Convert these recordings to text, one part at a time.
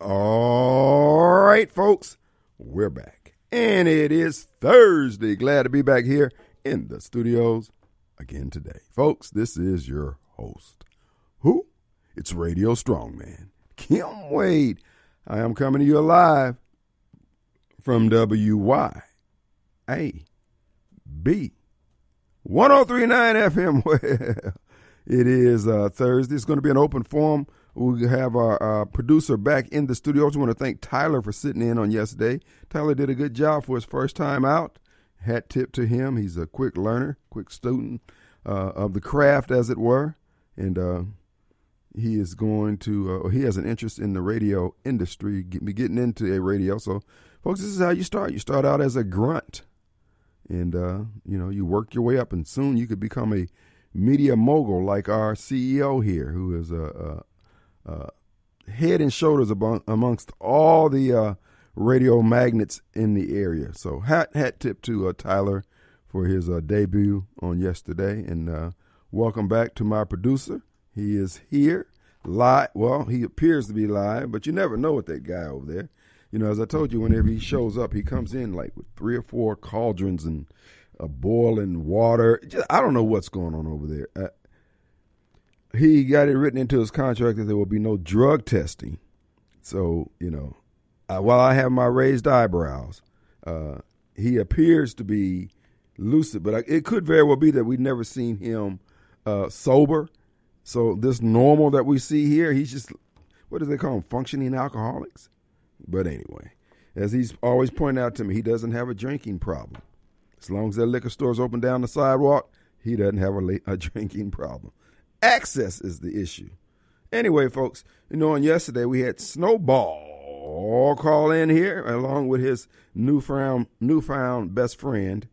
All right, folks, we're back. And it is Thursday. Glad to be back here in the studios again today. Folks, this is your host. Who? It's Radio Strongman, Kim Wade. I am coming to you live from WYAB 1039 FM. Well, it is uh, Thursday. It's going to be an open forum. We have our producer back in the studio. I just want to thank Tyler for sitting in on yesterday. Tyler did a good job for his first time out. Hat tip to him. He's a quick learner, quick student uh, of the craft, as it were. And uh, he is going to, uh, he has an interest in the radio industry, get, be getting into a radio. So, folks, this is how you start. You start out as a grunt. And, uh, you know, you work your way up, and soon you could become a media mogul like our CEO here, who is a, a, head and shoulders among, amongst all the uh, radio magnets in the area. So hat hat tip to uh, Tyler for his uh, debut on yesterday, and uh, welcome back to my producer. He is here live. Well, he appears to be live, but you never know with that guy over there. You know, as I told you, whenever he shows up, he comes in like with three or four cauldrons and a boiling water. Just, I don't know what's going on over there. He got it written into his contract that there will be no drug testing. So you know, while I have my raised eyebrows, uh, he appears to be lucid, but I, it could very well be that we've never seen him uh, sober. So this normal that we see here, he's just what do they call them? Functioning alcoholics. But anyway, as he's always pointed out to me, he doesn't have a drinking problem. As long as that liquor store's open down the sidewalk, he doesn't have a, a drinking problem. Access is the issue. Anyway, folks, you know, on yesterday we had Snowball call in here along with his newfound newfound best friend,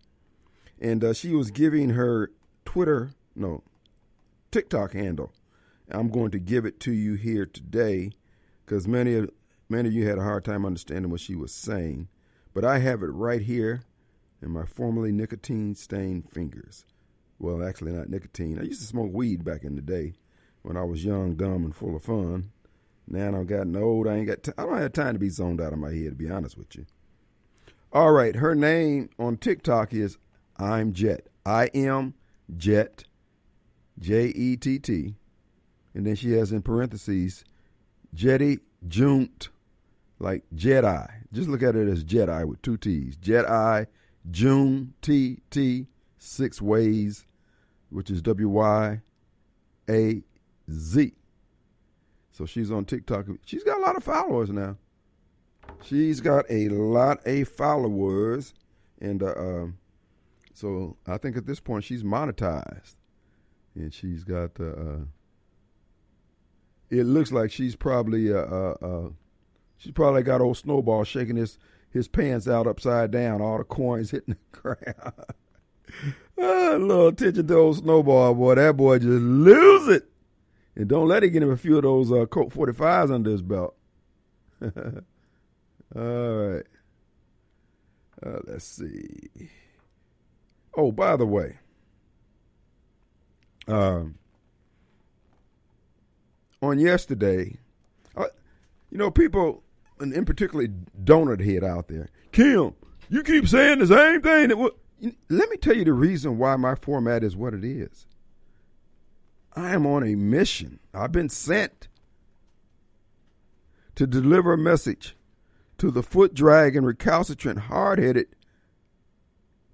and uh, she was giving her Twitter, no, TikTok handle. I'm going to give it to you here today because many of many of you had a hard time understanding what she was saying, but I have it right here in my formerly nicotine stained fingers. Well, actually, not nicotine. I used to smoke weed back in the day when I was young, dumb, and full of fun. Now I've gotten old. I ain't got. T- I don't have time to be zoned out of my head, to be honest with you. All right, her name on TikTok is I'm Jet. I am Jet, J E T T, and then she has in parentheses Jetty Junt, like Jedi. Just look at it as Jedi with two T's. Jedi June T T Six Ways, which is W Y A Z. So she's on TikTok. She's got a lot of followers now. She's got a lot of followers, and uh, um, so I think at this point she's monetized, and she's got. Uh, uh it looks like she's probably uh, uh, uh, she's probably got old Snowball shaking his his pants out upside down, all the coins hitting the ground. Ah, a little attention to old Snowball, boy. That boy just lose it. And don't let it get him a few of those uh, Colt 45s under his belt. all right. Uh, let's see. Oh, by the way, um, on yesterday, uh, you know, people and in particularly donut head out there, Kim, you keep saying the same thing. That w-. let me tell you the reason why my format is what it is. I am on a mission. I've been sent to deliver a message to the foot dragging, recalcitrant, hard headed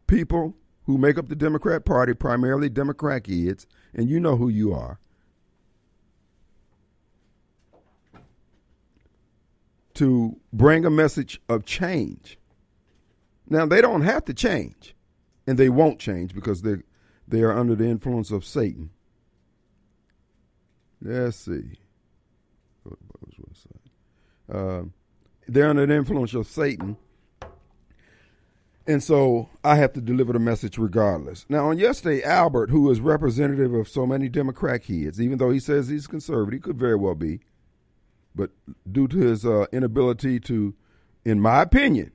people who make up the Democrat Party, primarily Democrat kids, and you know who you are. to bring a message of change. Now they don't have to change, and they won't change because they they are under the influence of Satan. Let's see. Uh, they're under the influence of Satan. And so I have to deliver the message regardless. Now, on yesterday, Albert, who is representative of so many Democrat kids, even though he says he's conservative, he could very well be, but due to his uh, inability to, in my opinion,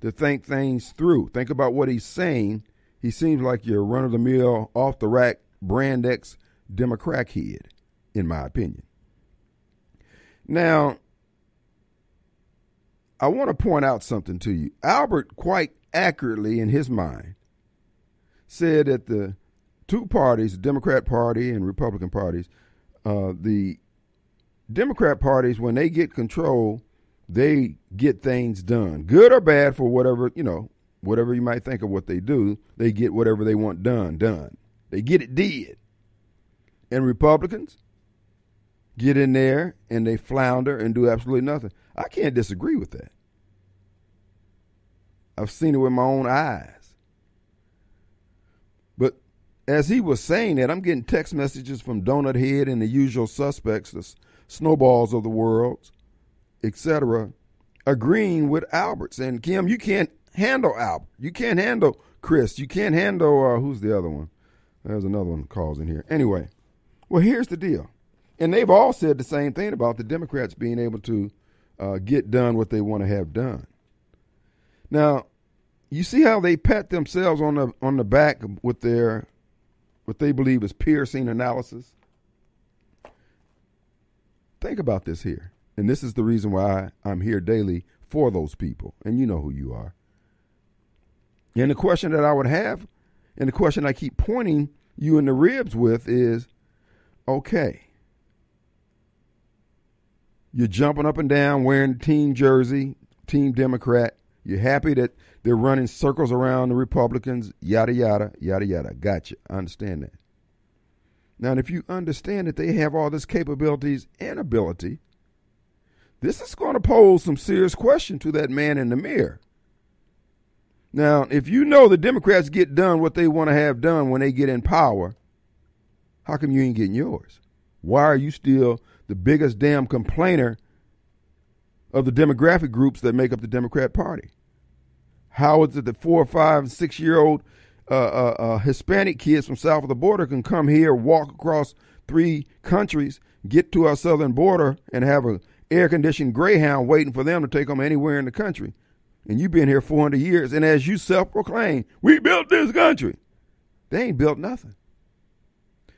to think things through, think about what he's saying, he seems like your run of the mill, off the rack, brand X Democrat head, in my opinion. Now, I want to point out something to you. Albert, quite accurately in his mind, said that the two parties, the Democrat Party and Republican parties, uh, the Democrat parties, when they get control, they get things done, good or bad for whatever you know, whatever you might think of what they do. They get whatever they want done, done. They get it did. And Republicans get in there and they flounder and do absolutely nothing. I can't disagree with that. I've seen it with my own eyes. But as he was saying that, I'm getting text messages from Donut Head and the usual suspects, the snowballs of the world, etc., agreeing with Albert, saying, Kim, you can't handle Albert. You can't handle Chris. You can't handle, uh, who's the other one? There's another one calls in here. Anyway, well, here's the deal. And they've all said the same thing about the Democrats being able to uh, get done what they want to have done. Now, you see how they pat themselves on the on the back with their what they believe is piercing analysis. Think about this here. And this is the reason why I'm here daily for those people. And you know who you are. And the question that I would have, and the question I keep pointing you in the ribs with is okay, you're jumping up and down wearing team jersey, team Democrat. You're happy that they're running circles around the Republicans, yada, yada, yada, yada. Gotcha. I understand that. Now, if you understand that they have all this capabilities and ability, this is going to pose some serious question to that man in the mirror. Now, if you know the Democrats get done what they want to have done when they get in power, how come you ain't getting yours? Why are you still the biggest damn complainer of the demographic groups that make up the Democrat Party? How is it that four, five, and six year old uh, uh, uh, Hispanic kids from south of the border can come here, walk across three countries, get to our southern border, and have a air conditioned Greyhound waiting for them to take them anywhere in the country? And you've been here 400 years, and as you self proclaim, we built this country. They ain't built nothing.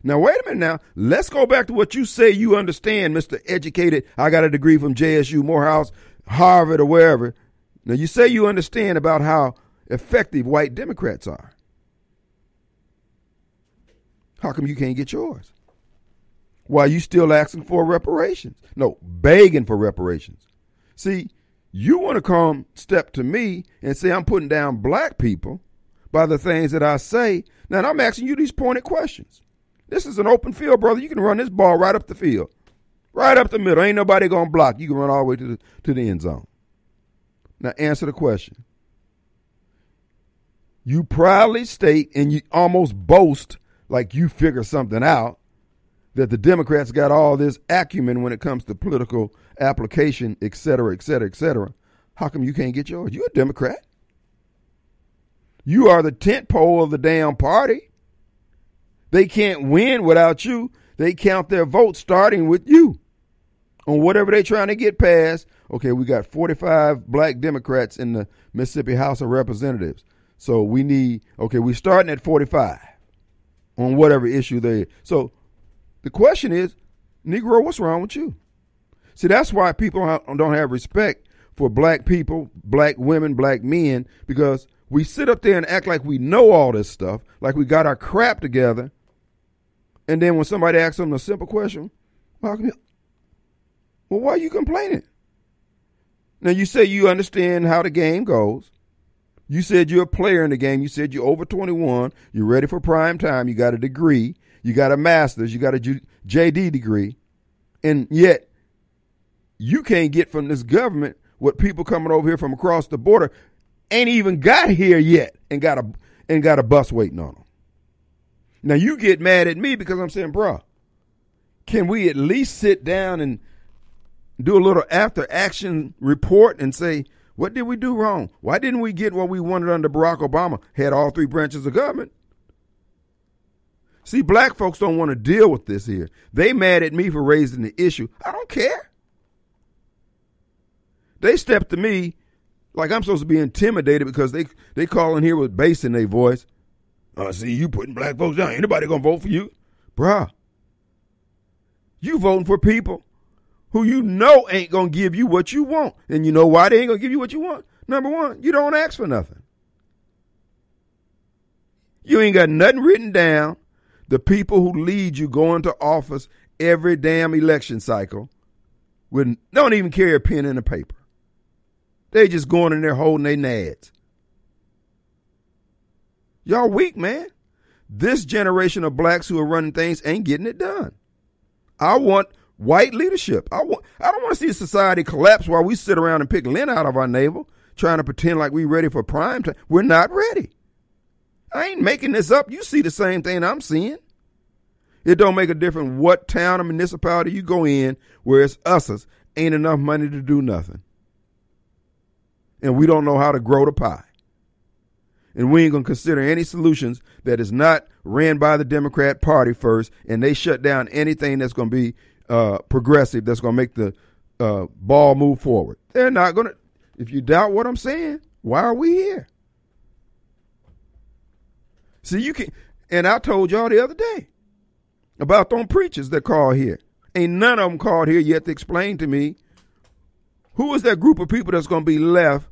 Now, wait a minute now. Let's go back to what you say you understand, Mr. Educated. I got a degree from JSU, Morehouse, Harvard, or wherever. Now, you say you understand about how effective white Democrats are. How come you can't get yours? Why are you still asking for reparations? No, begging for reparations. See, you want to come step to me and say I'm putting down black people by the things that I say. Now, I'm asking you these pointed questions. This is an open field, brother. You can run this ball right up the field, right up the middle. Ain't nobody gonna block. You can run all the way to the to the end zone. Now answer the question. You proudly state and you almost boast like you figure something out that the Democrats got all this acumen when it comes to political application, et cetera, et cetera, et cetera. How come you can't get yours? You a Democrat. You are the tent pole of the damn party. They can't win without you. They count their votes starting with you on whatever they're trying to get past. Okay, we got 45 black Democrats in the Mississippi House of Representatives. So we need, okay, we're starting at 45 on whatever issue they. So the question is, Negro, what's wrong with you? See, that's why people don't have respect for black people, black women, black men, because we sit up there and act like we know all this stuff, like we got our crap together, and then when somebody asks them a simple question, well, you, well, why are you complaining? Now you say you understand how the game goes. You said you're a player in the game. You said you're over 21. You're ready for prime time. You got a degree. You got a master's. You got a JD degree. And yet, you can't get from this government what people coming over here from across the border ain't even got here yet and got a and got a bus waiting on them. Now you get mad at me because I'm saying, bro, can we at least sit down and do a little after action report and say, what did we do wrong? Why didn't we get what we wanted under Barack Obama? Had all three branches of government. See, black folks don't want to deal with this here. They mad at me for raising the issue. I don't care. They step to me like I'm supposed to be intimidated because they they call in here with bass in their voice. I see you putting black folks down. Anybody gonna vote for you? Bruh. You voting for people who you know ain't to give you what you want. And you know why they ain't to give you what you want? Number one, you don't ask for nothing. You ain't got nothing written down. The people who lead you go into office every damn election cycle with don't even carry a pen and a paper. They just going in there holding their nads. Y'all weak, man. This generation of blacks who are running things ain't getting it done. I want white leadership. I want I don't want to see society collapse while we sit around and pick lint out of our navel, trying to pretend like we're ready for prime time. We're not ready. I ain't making this up. You see the same thing I'm seeing. It don't make a difference what town or municipality you go in where it's us's ain't enough money to do nothing. And we don't know how to grow the pie. And we ain't gonna consider any solutions that is not ran by the Democrat Party first, and they shut down anything that's gonna be uh, progressive, that's gonna make the uh, ball move forward. They're not gonna. If you doubt what I'm saying, why are we here? See, you can, and I told y'all the other day about them preachers that call here. Ain't none of them called here yet to explain to me who is that group of people that's going to be left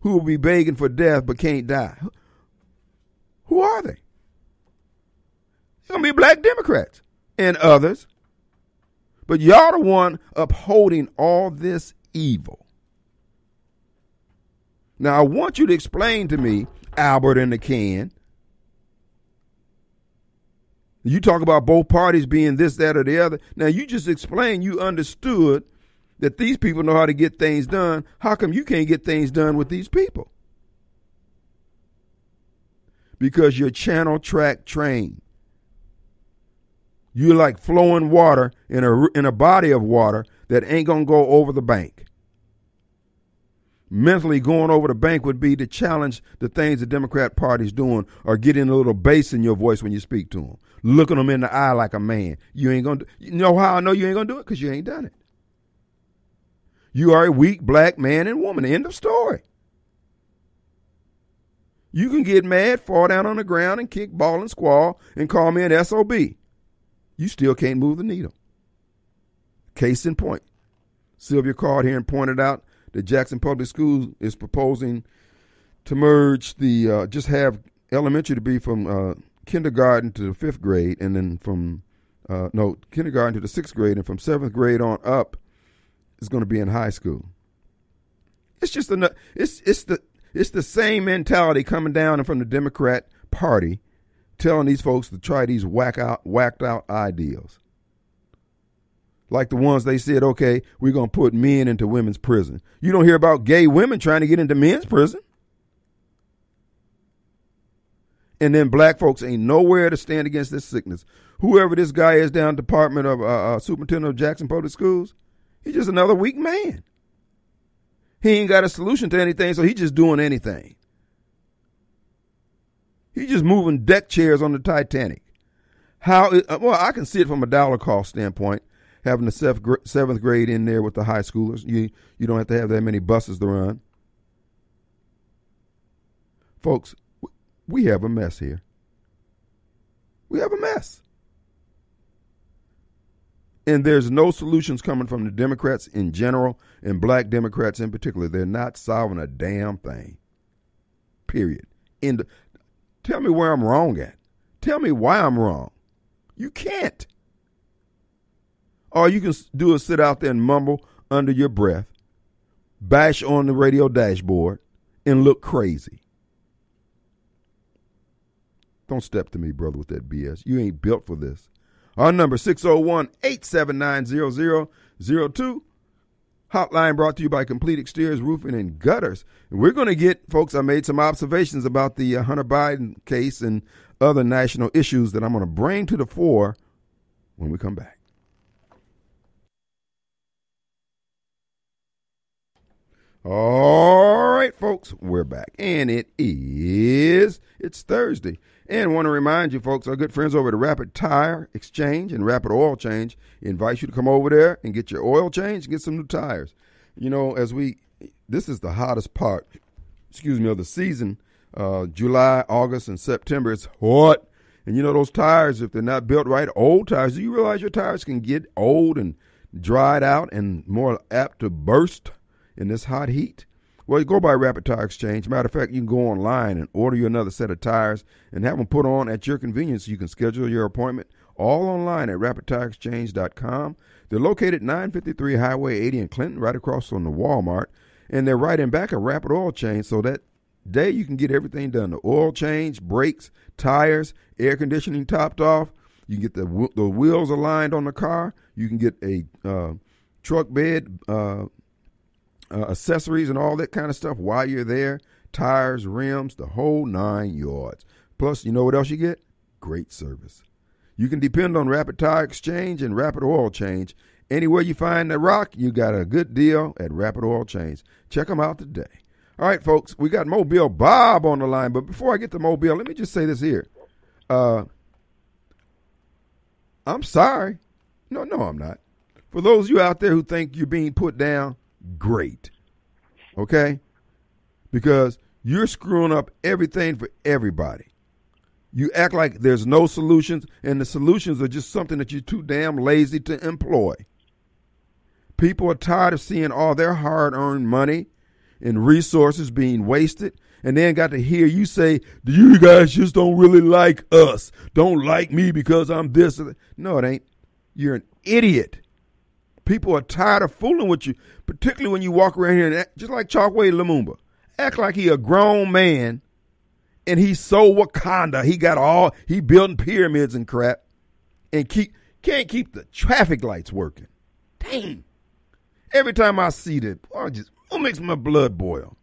who will be begging for death but can't die. Who are they? It's going to be black Democrats and others. But y'all the one upholding all this evil. Now I want you to explain to me, Albert and the can, you talk about both parties being this, that, or the other. Now you just explained you understood that these people know how to get things done. How come you can't get things done with these people? Because you're channel track trained. You're like flowing water in a in a body of water that ain't gonna go over the bank mentally going over the bank would be to challenge the things the Democrat Party's doing or getting a little bass in your voice when you speak to them. Looking them in the eye like a man. You ain't going to, you know how I know you ain't going to do it? Because you ain't done it. You are a weak black man and woman. End of story. You can get mad, fall down on the ground, and kick, ball, and squall, and call me an SOB. You still can't move the needle. Case in point. Sylvia called here and pointed out the Jackson Public School is proposing to merge the uh, just have elementary to be from uh, kindergarten to the fifth grade, and then from uh, no kindergarten to the sixth grade, and from seventh grade on up is going to be in high school. It's just a it's it's the it's the same mentality coming down from the Democrat Party, telling these folks to try these whack out whacked out ideals like the ones they said, okay, we're going to put men into women's prison. You don't hear about gay women trying to get into men's prison. And then black folks ain't nowhere to stand against this sickness. Whoever this guy is down Department of uh, uh, Superintendent of Jackson Public Schools, he's just another weak man. He ain't got a solution to anything, so he's just doing anything. He's just moving deck chairs on the Titanic. How? Uh, well, I can see it from a dollar cost standpoint having the seventh grade in there with the high schoolers. You you don't have to have that many buses to run. Folks, we have a mess here. We have a mess. And there's no solutions coming from the Democrats in general and black Democrats in particular. They're not solving a damn thing. Period. In tell me where I'm wrong at. Tell me why I'm wrong. You can't. All you can do is sit out there and mumble under your breath, bash on the radio dashboard, and look crazy. Don't step to me, brother, with that BS. You ain't built for this. Our number 601-879-0002. Hotline brought to you by Complete Exteriors Roofing and Gutters. We're going to get, folks, I made some observations about the uh, Hunter Biden case and other national issues that I'm going to bring to the fore when we come back. All right, folks, we're back. And it is, it's Thursday. And want to remind you, folks, our good friends over at Rapid Tire Exchange and Rapid Oil Change invite you to come over there and get your oil change and get some new tires. You know, as we, this is the hottest part, excuse me, of the season. Uh, July, August, and September, it's hot. And you know, those tires, if they're not built right, old tires, do you realize your tires can get old and dried out and more apt to burst in this hot heat? Well, you go by Rapid Tire Exchange. Matter of fact, you can go online and order you another set of tires and have them put on at your convenience. You can schedule your appointment all online at rapidtireexchange.com. They're located 953 Highway 80 in Clinton, right across from the Walmart, and they're right in back of Rapid Oil Change, so that day you can get everything done: the oil change, brakes, tires, air conditioning topped off. You can get the the wheels aligned on the car. You can get a uh, truck bed, uh, uh, accessories, and all that kind of stuff while you're there. Tires, rims, the whole nine yards. Plus, you know what else you get? Great service. You can depend on Rapid Tire Exchange and Rapid Oil Change. Anywhere you find the rock, you got a good deal at Rapid Oil Change. Check them out today. All right, folks, we got Mobile Bob on the line. But before I get to Mobile, let me just say this here. Uh, I'm sorry. No, no, I'm not. For those of you out there who think you're being put down, great. Okay? Because you're screwing up everything for everybody. You act like there's no solutions, and the solutions are just something that you're too damn lazy to employ. People are tired of seeing all their hard earned money and resources being wasted, and then got to hear you say, You guys just don't really like us. Don't like me because I'm this. No, it ain't. You're an idiot. People are tired of fooling with you, particularly when you walk around here and act, just like Chokwe Lumumba, act like he a grown man and he's so Wakanda. He got all he building pyramids and crap, and keep can't keep the traffic lights working. Dang! Every time I see that, boy, just what makes my blood boil?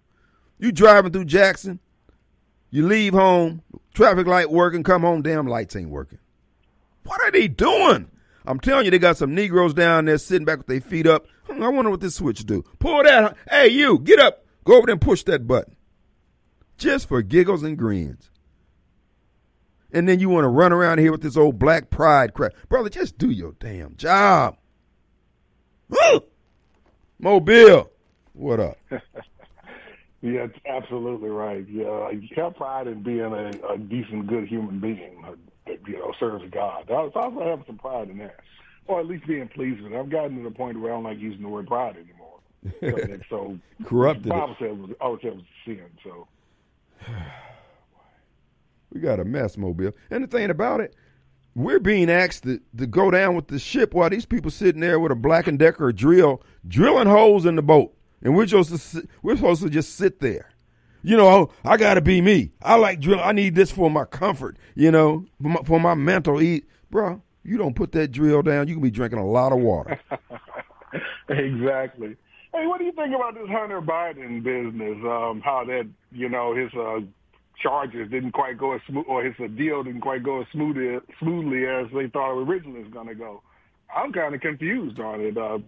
You driving through Jackson, you leave home, traffic light working, come home, damn lights ain't working. What are they doing? I'm telling you, they got some Negroes down there sitting back with their feet up. I wonder what this switch do. Pull that. Hey, you, get up. Go over there and push that button just for giggles and grins. And then you want to run around here with this old black pride crap. Brother, just do your damn job. Mobile, what up? yeah, it's absolutely right. Yeah, you have pride in being a, a decent, good human being that you know serves God. I was also have some pride in that, or at least being pleased with it. I've gotten to the point where I don't like using the word pride anymore. so, so corrupted. The Bible said was, oh, always said it was sin. So we got a mess, Mobile. And the thing about it, we're being asked to, to go down with the ship while these people sitting there with a Black and Decker drill, drilling holes in the boat, and we're supposed to sit, we're supposed to just sit there. You know, oh, I got to be me. I like drill. I need this for my comfort. You know, for my, for my mental eat, bro. You don't put that drill down, you can be drinking a lot of water. exactly. Hey, what do you think about this Hunter Biden business? Um, how that you know his uh, charges didn't quite go as smooth, or his uh, deal didn't quite go as smoothly smoothly as they thought it originally was going to go. I'm kind of confused on it. Uh,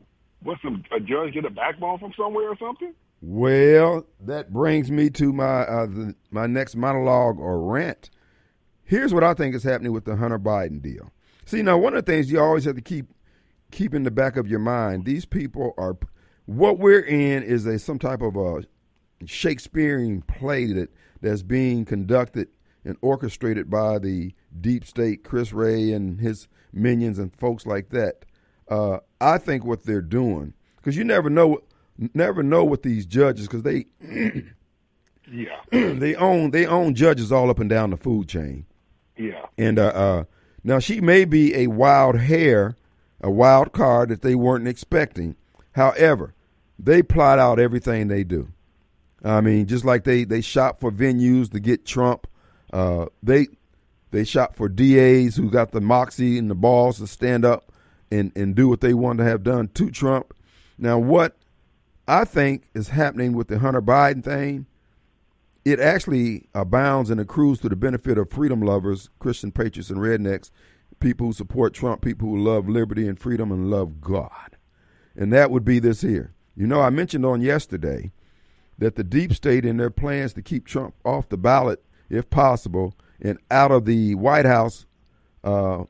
what's some, a judge get a backbone from somewhere or something? Well, that brings me to my uh, the, my next monologue or rant. Here's what I think is happening with the Hunter Biden deal. See, now one of the things you always have to keep keep in the back of your mind: these people are what we're in is a some type of a Shakespearean play that that's being conducted and orchestrated by the deep state, Chris Wray and his minions and folks like that. Uh, I think what they're doing because you never know, never know what these judges because they, yeah, they own they own judges all up and down the food chain. Yeah, and uh, uh, now she may be a wild hair, a wild card that they weren't expecting. However, they plot out everything they do. I mean, just like they they shop for venues to get Trump, uh, they they shop for DAs who got the moxie and the balls to stand up and and do what they want to have done to Trump. Now, what I think is happening with the Hunter Biden thing, it actually abounds and accrues to the benefit of freedom lovers, Christian patriots, and rednecks, people who support Trump, people who love liberty and freedom and love God. And that would be this here. You know, I mentioned on yesterday that the deep state, in their plans to keep Trump off the ballot, if possible, and out of the White House uh,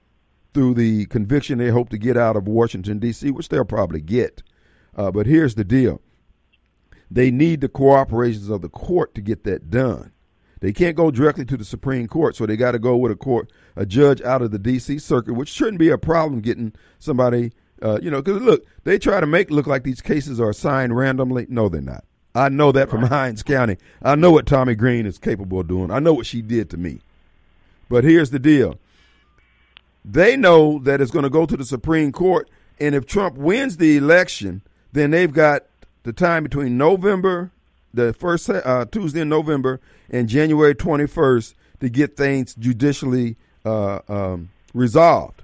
through the conviction they hope to get out of Washington, D.C., which they'll probably get. Uh, but here's the deal they need the cooperations of the court to get that done. They can't go directly to the Supreme Court, so they got to go with a court, a judge out of the D.C. circuit, which shouldn't be a problem getting somebody Uh, you know, because look, they try to make look like these cases are assigned randomly. No, they're not. I know that from Hinds County. I know what Tomie Green is capable of doing. I know what she did to me. But here's the deal. They know that it's going to go to the Supreme Court, and if Trump wins the election, then they've got the time between November, the first uh, Tuesday in November, and January 21st to get things judicially uh, um, resolved.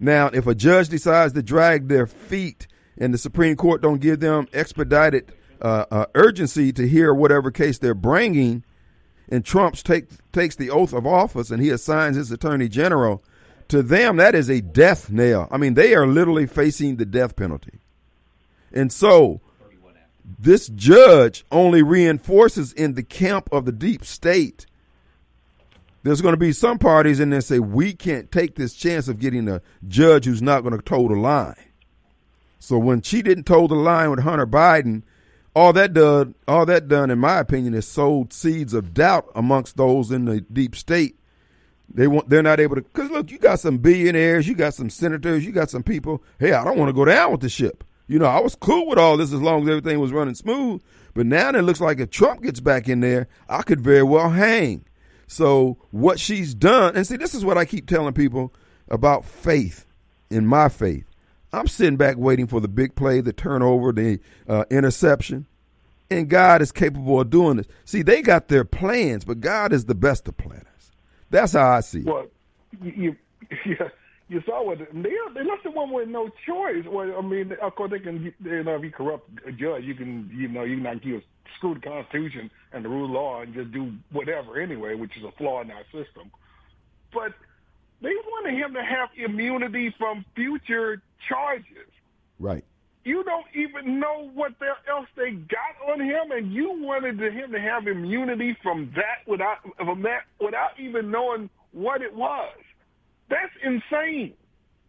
Now, if a judge decides to drag their feet and the Supreme Court don't give them expedited uh, uh, urgency to hear whatever case they're bringing, and Trump take, takes the oath of office and he assigns his attorney general, to them that is a death nail. I mean, they are literally facing the death penalty. And so, this judge only reinforces in the camp of the deep state. There's going to be some parties in there say we can't take this chance of getting a judge who's not going to toe the line. So when she didn't toe the line with Hunter Biden, all that done, all that done, in my opinion, is sowed seeds of doubt amongst those in the deep state. They want, they're not able to, because look, you got some billionaires, you got some senators, you got some people. Hey, I don't want to go down with the ship. You know, I was cool with all this as long as everything was running smooth. But now it looks like if Trump gets back in there, I could very well hang. So what she's done, and see, this is what I keep telling people about faith, in my faith. I'm sitting back waiting for the big play, the turnover, the uh, interception. And God is capable of doing this. See, they got their plans, but God is the best of planners. That's how I see it. Well, you, you, you saw what they they left the one with no choice. Well, I mean, of course they can. You know, if you corrupt a judge, you can. You know, you can not give screw the Constitution and the rule of law and just do whatever anyway, which is a flaw in our system. But they wanted him to have immunity from future charges. Right. You don't even know what else they got on him, and you wanted him to have immunity from that without from that without even knowing what it was. That's insane.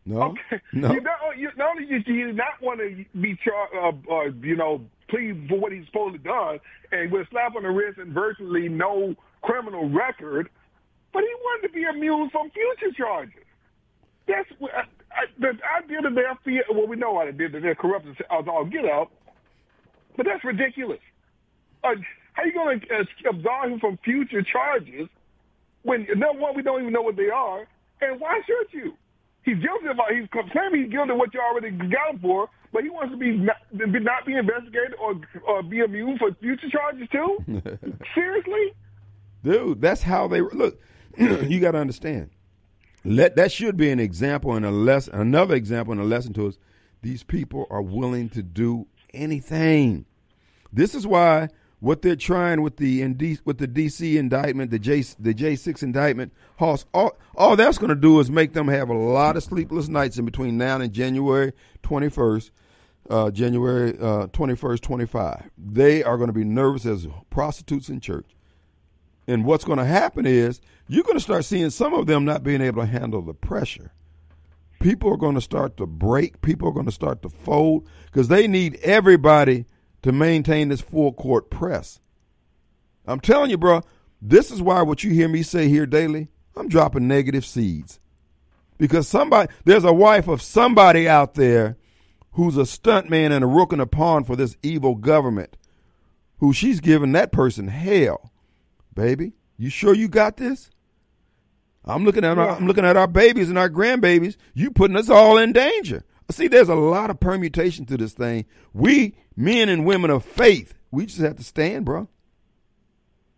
No, okay. no. You not, you, not only did you not want to be charged, uh, uh, you know, plead for what he's supposed to done, and with a slap on the wrist and virtually no criminal record, but he wanted to be immune from future charges. That's what I, I, the idea that they're fear. Well, we know how they did that they're corrupt as all get out, but that's ridiculous. Uh, how you going to uh, absolve him from future charges when number one we don't even know what they are, and why should you? He's guilty of he's claiming he's guilty of what you already got him for, but he wants to be not, not be investigated or or be immune for future charges too. Seriously, dude, that's how they look. you got to understand. Let that should be an example and a lesson, another example and a lesson to us. These people are willing to do anything. This is why what they're trying with the with the DC indictment, the J the J six indictment, Hoss, all, all that's going to do is make them have a lot of sleepless nights in between now and January twenty first, uh, January twenty first, twenty five. They are going to be nervous as prostitutes in church. And what's going to happen is you're going to start seeing some of them not being able to handle the pressure. People are going to start to break. People are going to start to fold because they need everybody to maintain this full court press. I'm telling you, bro, this is why what you hear me say here daily, I'm dropping negative seeds. Because somebody, there's a wife of somebody out there who's a stuntman and a rook in a pond for this evil government, who she's giving that person hell. Baby, you sure you got this? I'm looking at our, I'm looking at our babies and our grandbabies. You putting us all in danger. See, there's a lot of permutation to this thing. We men and women of faith, we just have to stand, bro.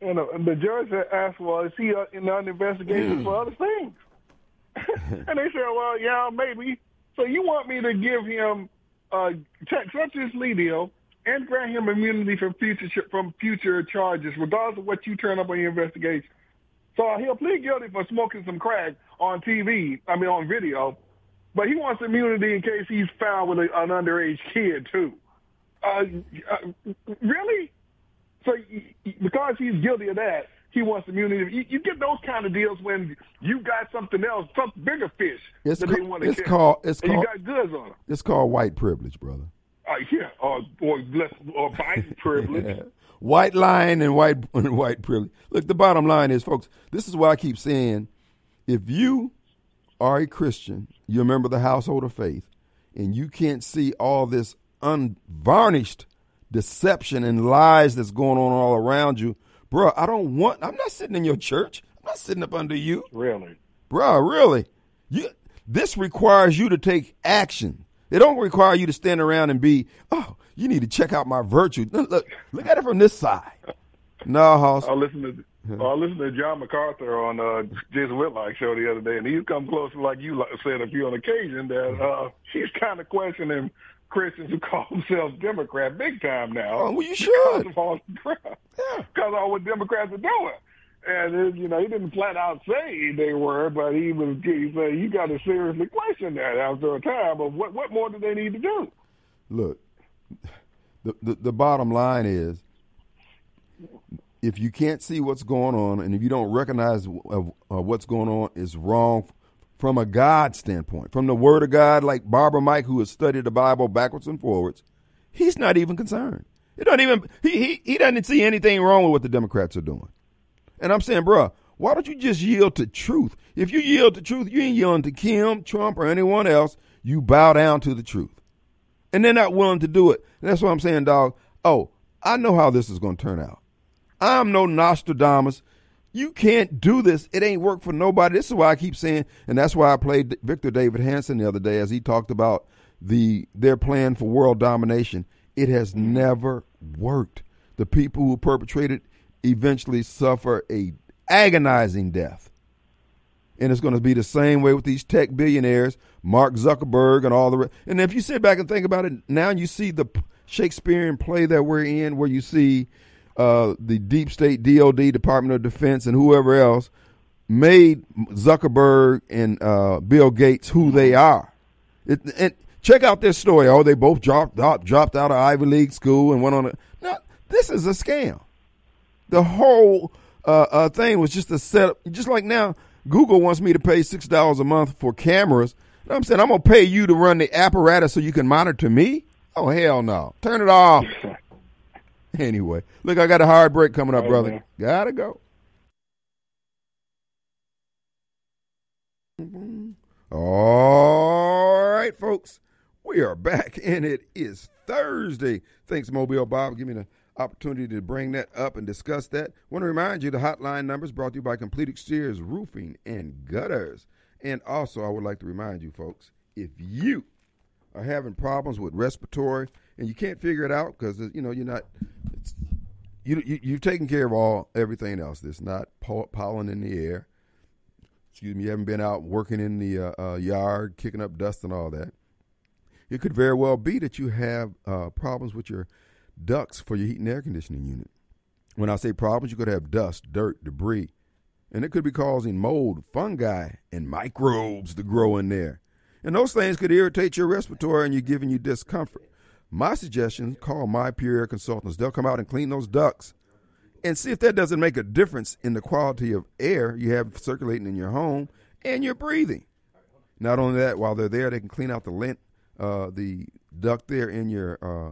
And, uh, the judge asked, "Well, is he uh, in an investigation for other things?" and they said, "Well, yeah, maybe." So you want me to give him uh, such this deal and grant him immunity from future from future charges, regardless of what you turn up on your investigation. So he'll plead guilty for smoking some crack on TV, I mean on video, but he wants immunity in case he's found with a, an underage kid too. Uh, uh, really? So because he's guilty of that, he wants immunity. You, you, get those kind of deals when you got something else, some bigger fish it's that ca- they want to it's. Called, it's and called, you got goods on them. It's called white privilege, brother. Uh, yeah, or or, less, or Biden privilege. white line and white and white privilege. Look, the bottom line is, folks. This is why I keep saying, if you are a Christian, you're a member of the household of faith, and you can't see all this unvarnished deception and lies that's going on all around you, bro, I don't want. I'm not sitting in your church. I'm not sitting up under you. Really, bro. Really, you. This requires you to take action. It don't require you to stand around and be, oh, you need to check out my virtue. Look, look, look at it from this side. No, Hoss. I listened to I listened to John MacArthur on uh, Jason Whitlock show the other day, and he's come close, to like you said a few on occasion, that uh, he's kind of questioning Christians who call themselves Democrat big time now. Oh, well, you should. Because of all, yeah. because of all what Democrats are doing. And it, you know, he didn't flat out say they were, but he was. He said you got to seriously question that after a time of what what more do they need to do? Look, the the, the bottom line is, if you can't see what's going on, and if you don't recognize uh, uh, what's going on is wrong from a God standpoint, from the Word of God, like Barbara Mike, who has studied the Bible backwards and forwards, he's not even concerned. He doesn't even he he, he doesn't see anything wrong with what the Democrats are doing. And I'm saying, bruh, why don't you just yield to truth? If you yield to truth, you ain't yielding to Kim, Trump, or anyone else. You bow down to the truth. And they're not willing to do it. And that's what I'm saying, dog. Oh, I know how this is going to turn out. I'm no Nostradamus. You can't do this. It ain't work for nobody. This is why I keep saying, and that's why I played Victor Davis Hanson the other day as he talked about the their plan for world domination. It has never worked. The people who perpetrated it eventually suffer a agonizing death. And it's going to be the same way with these tech billionaires, Mark Zuckerberg and all the rest. And if you sit back and think about it, now you see the Shakespearean play that we're in, where you see uh, the deep state DOD, Department of Defense, and whoever else made Zuckerberg and uh, Bill Gates who they are. It, and check out this story. Oh, they both dropped dropped out of Ivy League school and went on a. No, this is a scam. The whole uh, uh, thing was just a setup. Just like now, Google wants me to pay six dollars a month for cameras. I'm saying I'm gonna pay you to run the apparatus so you can monitor me. Oh hell no! Turn it off. anyway, look, I got a hard break coming up, brother. Gotta go. All right, folks, we are back, and it is Thursday. Thanks, Mobile Bob. Give me the opportunity to bring that up and discuss that. want to remind you the hotline numbers brought to you by Complete Exteriors Roofing and Gutters. And also, I would like to remind you, folks, if you are having problems with respiratory and you can't figure it out because you know you're not, you, you you've taken care of all everything else. There's not pollen in the air. Excuse me, you haven't been out working in the uh, uh, yard, kicking up dust and all that. It could very well be that you have uh, problems with your ducts for your heat and air conditioning unit. When I say problems, you could have dust, dirt, debris, and it could be causing mold, fungi, and microbes to grow in there. And those things could irritate your respiratory and you're giving you discomfort. My suggestion, call My Pure Air Consultants. They'll come out and clean those ducts and see if that doesn't make a difference in the quality of air you have circulating in your home and your breathing. Not only that, while they're there, they can clean out the lint, uh, the duct there in your uh,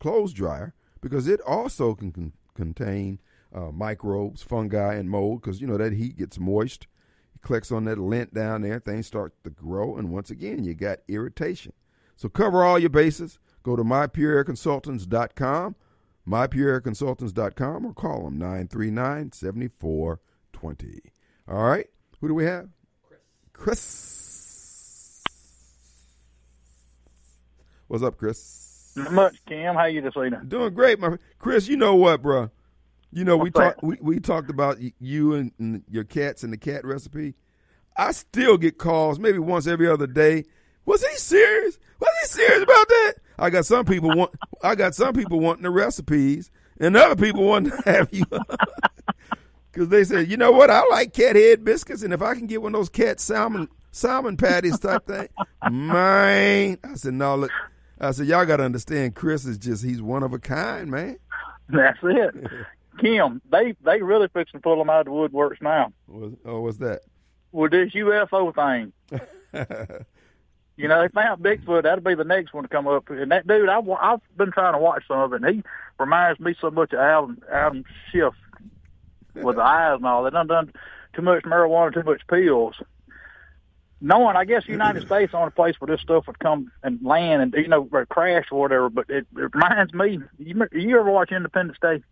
clothes dryer because it also can con- contain uh, microbes, fungi, and mold because you know that heat gets moist. It collects on that lint down there, things start to grow, and once again, you got irritation. So cover all your bases. Go to mypureairconsultants.com, mypureairconsultants.com, or call them 939 7420. All right, who do we have? Chris. Chris. What's up, Chris? Not much, Cam. How you this evening? Doing great, my Chris. You know what, bro? You know What's we talked we, we talked about you and, and, your cats and the cat recipe. I still get calls maybe once every other day. Was he serious? Was he serious about that? I got some people want I got some people wanting the recipes, and other people want to have you because they said, you know what? I like cat head biscuits, and if I can get one of those cat salmon salmon patties type thing, man. I said, no, look, I said, y'all got to understand, Chris is just, he's one of a kind, man. That's it. Kim, they they really fixing to pull them out of the woodworks now. oh, what's that? With this UFO thing. you know, they found Bigfoot. That'll be the next one to come up. And that dude, I've, I've been trying to watch some of it, and he reminds me so much of Adam, Adam Schiff with the eyes and all. They done done too much marijuana, too much pills. knowing, I guess, United States the only place where this stuff would come and land and you know or crash or whatever. But it, it reminds me. You, you ever watch Independence Day?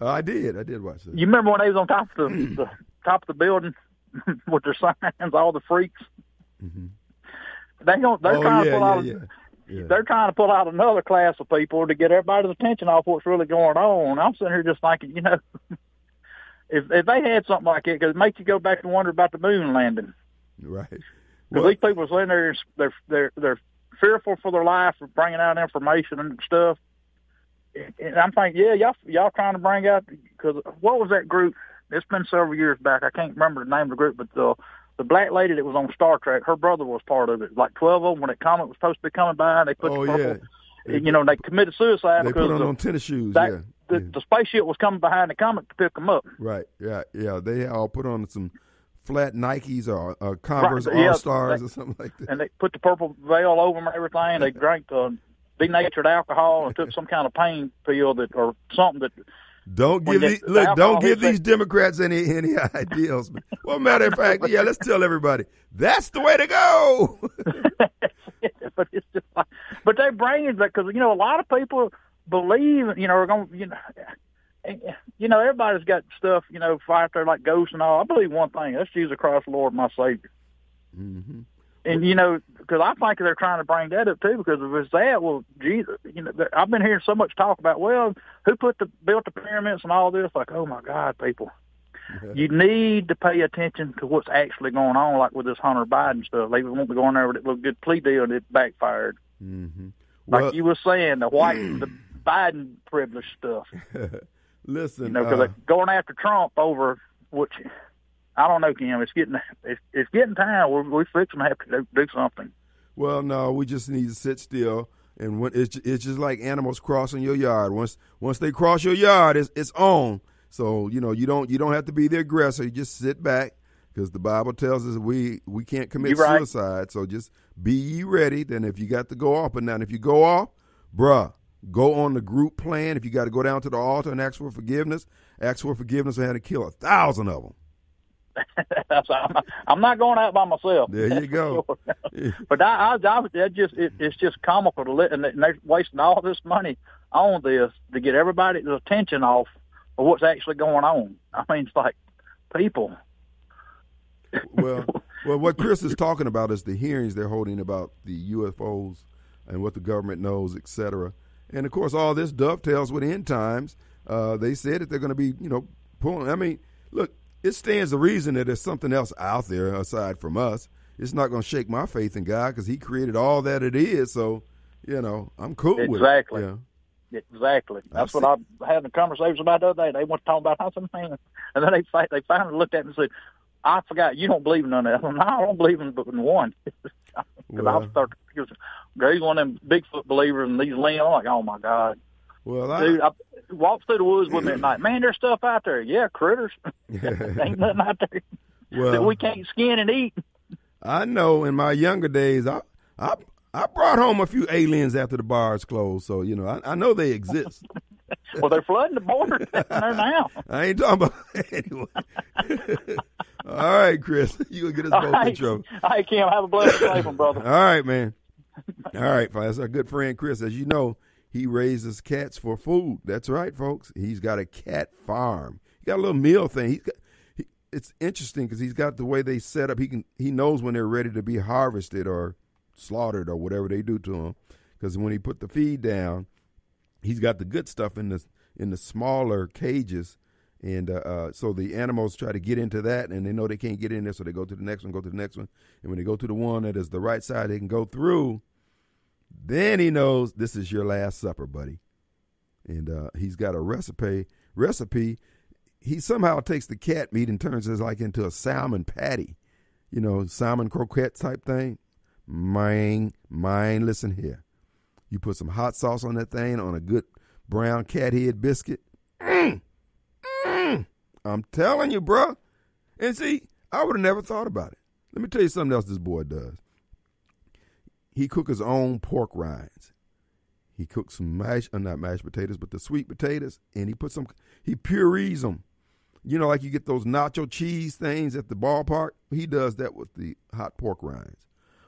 Uh, I did. I did watch it. You remember when they was on top of the, the top of the building with their signs, all the freaks. Mm-hmm. They don't. They're oh, trying yeah, to pull out. yeah, yeah. They're trying to pull out another class of people to get everybody's attention off what's really going on. I'm sitting here just thinking, you know, if if they had something like it, because it makes you go back and wonder about the moon landing. Right. Because Well, these people are sitting there, they're they're they're fearful for their life for bringing out information and stuff. And I'm thinking, yeah, y'all y'all trying to bring out because what was that group? It's been several years back. I can't remember the name of the group, but the the black lady that was on Star Trek, her brother was part of it. Like twelve of them when that comet was supposed to be coming by, and they put oh the yeah. purple, you know, they committed suicide They because put on, the, on tennis shoes. that, yeah. the, yeah. the spaceship was coming behind the comet to pick them up. Right. Yeah. Yeah. They all put on some flat Nikes or uh, Converse Right, yeah, All Stars they- or something like that. and they put the purple veil over them and everything. They drank uh, denatured alcohol and took some kind of pain pill that or something that. Don't give they- these, the look. Don't give these Democrats any any ideals. Well, matter of fact, yeah. Let's tell everybody that's the way to go. but it's just like, but they're bringing that because you know a lot of people believe you know are going you know. You know, everybody's got stuff, you know, out there like ghosts and all. I believe one thing: that's Jesus Christ, Lord, my Savior. hmm And you know, because I think they're trying to bring that up too. Because if it's that, well, Jesus, you know, I've been hearing so much talk about, well, who put the built the pyramids and all this. Like, oh my God, people, you need to pay attention to what's actually going on. Like with this Hunter Biden stuff, they want to go in there with that little good plea deal, and it backfired. hmm Like Well, you were saying, the white, the Biden privilege stuff. listen. You know, because uh, they're going after Trump over which. I don't know, Kim. It's getting it's, it's getting time. We're we're fixing to have to do, do something. Well, no, we just need to sit still, and when it's it's just like animals crossing your yard. Once once they cross your yard, it's it's on. So you know you don't you don't have to be the aggressor. You just sit back because the Bible tells us we we can't commit right. suicide. So just be ye ready. Then if you got to go off, but now if you go off, bruh, go on the group plan. If you got to go down to the altar and ask for forgiveness, ask for forgiveness and have to kill a thousand of them. I'm, I'm not going out by myself. There you go. sure. but I, I, I that just it, it's just comical to let, and they're wasting all this money on this to get everybody's attention off of what's actually going on. I mean, it's like people. well, well, what Chris is talking about is the hearings they're holding about the UFOs and what the government knows, et cetera. And of course, all this dovetails with end times. Uh, they said that they're going to be, you know, pulling. I mean, look, it stands to reason that there's something else out there aside from us. It's not going to shake my faith in God because He created all that it is. So, you know, I'm cool with it. Exactly. Yeah. Exactly. That's I've what I had a conversation about the other day. They want to talk about how some and then they they finally looked at me and said, "I forgot you don't believe in none of that." I I don't believe in but in one. Because I Well. started, because he's one of them Bigfoot believers, and these limbs. I'm like, oh my god, Well, I, dude! I walked through the woods with me at night. Man, there's stuff out there. Yeah, critters. Ain't nothing out there that we can't skin and eat. I know in my younger days, I, I, I brought home a few aliens after the bars closed. So you know, I, I know they exist. Well, they're flooding the border down there now. I ain't talking about anyway. All right, Chris, you gonna get us All both in right, trouble. all right, Kim, have a blessed day, brother. All right, man. All right, that's our good friend Chris. As you know, he raises cats for food. That's right, folks. He's got a cat farm. He got a little meal thing. He's got. He, it's interesting because he's got the way they set up. He can. He knows when they're ready to be harvested or slaughtered or whatever they do to them. Because when he put the feed down, he's got the good stuff in the in the smaller cages, and uh, uh, so the animals try to get into that, and they know they can't get in there, so they go to the next one, go to the next one, and when they go to the one that is the right side, they can go through. Then he knows this is your last supper, buddy, and uh, he's got a recipe. Recipe. He somehow takes the cat meat and turns it like into a salmon patty, you know, salmon croquette type thing. Mine, mine. Listen here. You put some hot sauce on that thing on a good brown cat head biscuit. Mm, mm, I'm telling you, bruh. And see, I would have never thought about it. Let me tell you something else this boy does. He cook his own pork rinds. He cooks some mashed, uh, not mashed potatoes, but the sweet potatoes, and he puts some, he purees them. you know, like you get those nacho cheese things at the ballpark. He does that with the hot pork rinds.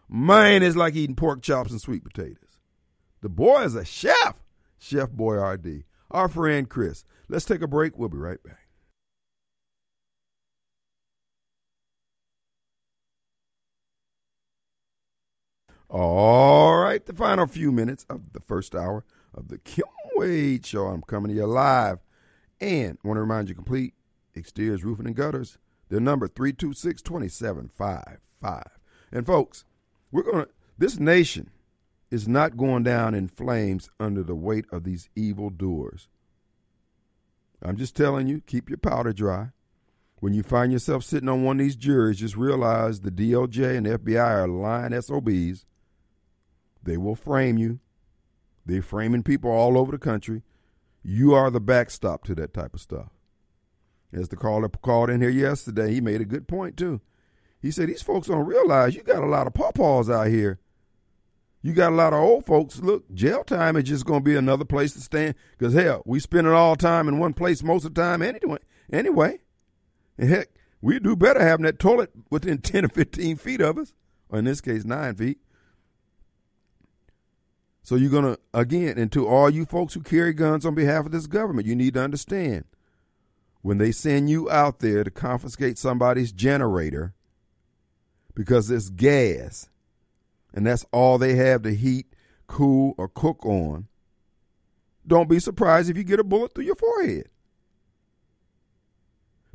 Man, it's like eating pork chops and sweet potatoes. The boy is a chef, Chef Boyardee. Our friend Chris. Let's take a break. We'll be right back. All right, the final few minutes of the first hour of the Kim Wade Show. I'm coming to you live. And want to remind you complete exteriors, roofing, and gutters. Their number 326 2755. And folks, we're going to, this nation is not going down in flames under the weight of these evil doers. I'm just telling you, keep your powder dry. When you find yourself sitting on one of these juries, just realize the DOJ and the FBI are lying SOBs. They will frame you. They're framing people all over the country. You are the backstop to that type of stuff. As the caller called in here yesterday, he made a good point too. He said these folks don't realize you got a lot of pawpaws out here. You got a lot of old folks. Look, jail time is just going to be another place to stand. Because hell, we spend it all time in one place most of the time anyway. Anyway, and heck, we do better having that toilet within ten or fifteen feet of us, or in this case, nine feet. So you're going to, again, and to all you folks who carry guns on behalf of this government, you need to understand when they send you out there to confiscate somebody's generator because it's gas and that's all they have to heat, cool, or cook on, don't be surprised if you get a bullet through your forehead.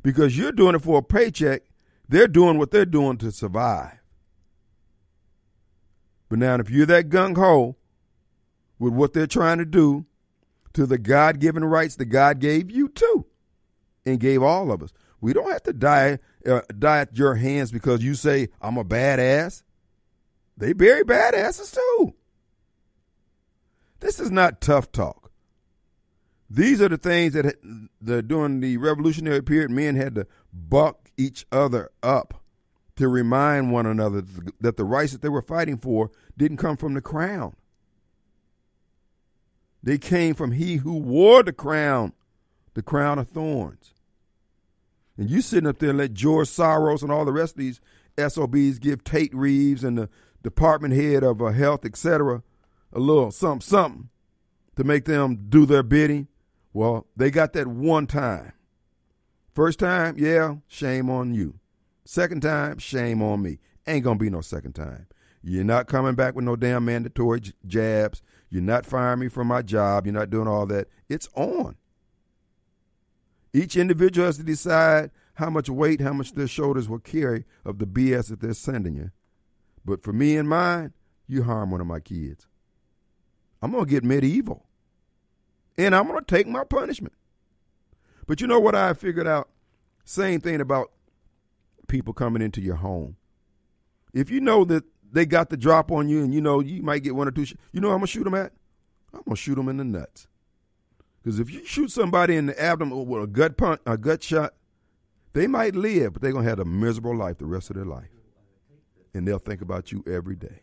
Because you're doing it for a paycheck, they're doing what they're doing to survive. But now, if you're that gung ho with what they're trying to do to the God given rights that God gave you too and gave all of us. We don't have to die uh, die at your hands because you say I'm a badass. They bury badasses too. This is not tough talk. These are the things that the, during the revolutionary period men had to buck each other up to remind one another that the rights that they were fighting for didn't come from the crown. They came from he who wore the crown, the crown of thorns. And you sitting up there and let George Soros and all the rest of these SOBs give Tate Reeves and the department head of uh, health, etc., a little something, something to make them do their bidding. Well, they got that one time. First time, yeah, shame on you. Second time, shame on me. Ain't gonna be no second time. You're not coming back with no damn mandatory jabs. You're not firing me from my job. You're not doing all that. It's on. Each individual has to decide how much weight, how much their shoulders will carry of the BS that they're sending you. But for me and mine, you harm one of my kids. I'm going to get medieval. And I'm going to take my punishment. But you know what I figured out? Same thing about people coming into your home. If you know that they got the drop on you and you know you might get one or two, you know I'm to shoot them at? I'm to shoot them in the nuts. Because if you shoot somebody in the abdomen with a gut punch, a gut shot, they might live, but they're to have a miserable life the rest of their life and they'll think about you every day.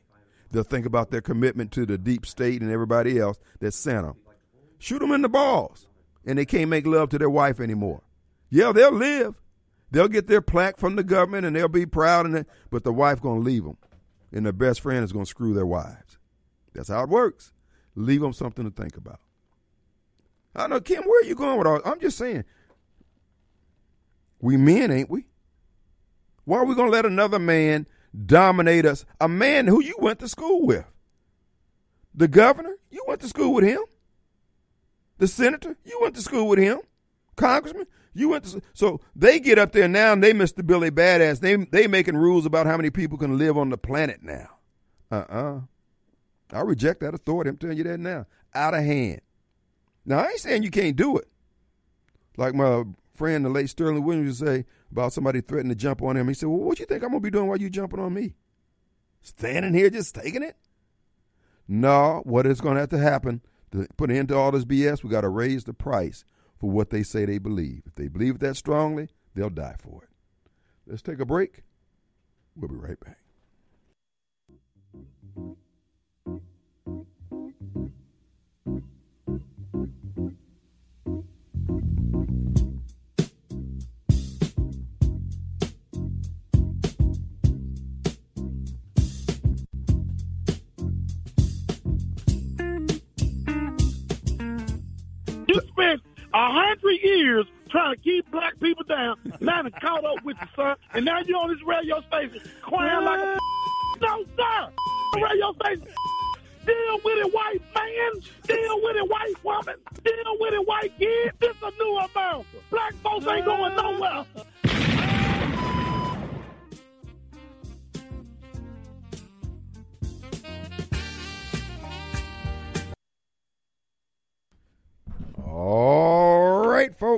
They'll think about their commitment to the deep state and everybody else that sent them. Shoot them in the balls, and they can't make love to their wife anymore. Yeah, they'll live. They'll get their plaque from the government, and they'll be proud, and but the wife gonna leave them, and their best friend is gonna screw their wives. That's how it works. Leave them something to think about. I don't know, Kim. Where are you going with all? I'm just saying. We men, ain't we? Why are we gonna let another man dominate us. A man who you went to school with. The governor, you went to school with him. The senator, you went to school with him. Congressman, you went to so they get up there now and they Mr. Billy Badass. They they making rules about how many people can live on the planet now. Uh-uh. I reject that authority. I'm telling you that now. Out of hand. Now I ain't saying you can't do it. Like my friend, the late Sterling Williams, would say about somebody threatening to jump on him. He said, Well, what you think I'm to be doing while you jumping on me? Standing here just taking it? No, what is going to have to happen to put an end to all this BS, we got to raise the price for what they say they believe. If they believe that strongly, they'll die for it. Let's take a break. We'll be right back. Hundred years trying to keep black people down. Now they caught up with you, son, and now you're on this radio station crying like a no, sir. Radio station. Deal with it, white man. Deal with it, white woman. Deal with it, white kid. This a new America. Black folks ain't going nowhere.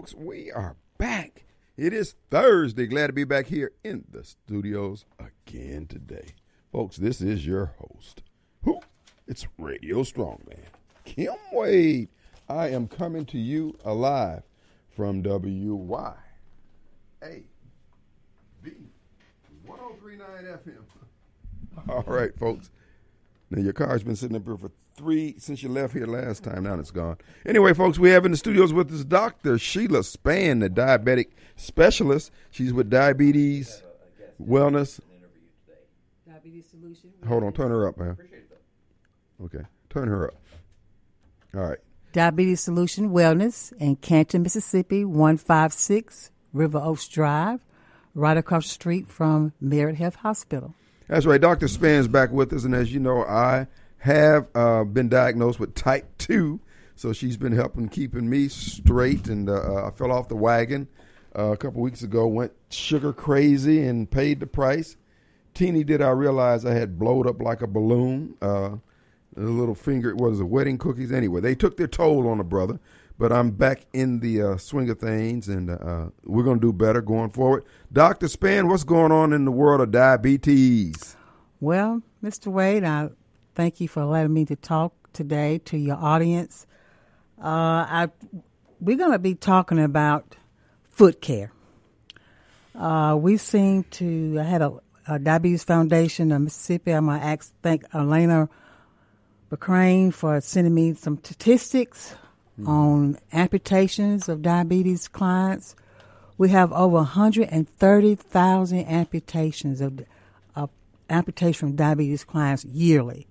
Folks, we are back. It is Thursday. Glad to be back here in the studios again today. Folks, this is your host. Who? It's Radio Strongman. Kim Wade. I am coming to you alive from WYAB 1039 FM. All right, folks. Now your car's been sitting up here for three since you left here last time. Now it's gone. Anyway, folks, we have in the studios with us Dr. Sheila Span, the diabetic specialist. She's with Diabetes Wellness. Diabetes Solution. Hold on, turn her up, man. Okay, turn her up. All right. Diabetes Solution Wellness in Canton, Mississippi, 156 River Oaks Drive, right across the street from Merit Health Hospital. That's right. Dr. Spann's back with us, and as you know, I have uh, been diagnosed with type 2, so she's been helping keeping me straight, and uh, I fell off the wagon uh, a couple weeks ago, went sugar crazy, and paid the price. Teeny did I realize I had blowed up like a balloon. Uh, the little finger, what is it, wedding cookies? Anyway, they took their toll on a brother, but I'm back in the uh, swing of things, and uh, we're going to do better going forward. Dr. Span, what's going on in the world of diabetes? Well, Mr. Wade, I thank you for letting me to talk today to your audience. Uh, I, we're going to be talking about foot care. Uh, we seem to, I had a, a Diabetes Foundation of Mississippi. I'm going to thank Elena McCrane for sending me some statistics mm-hmm. on amputations of diabetes clients. We have over 130,000 amputations of, of amputation from diabetes clients yearly.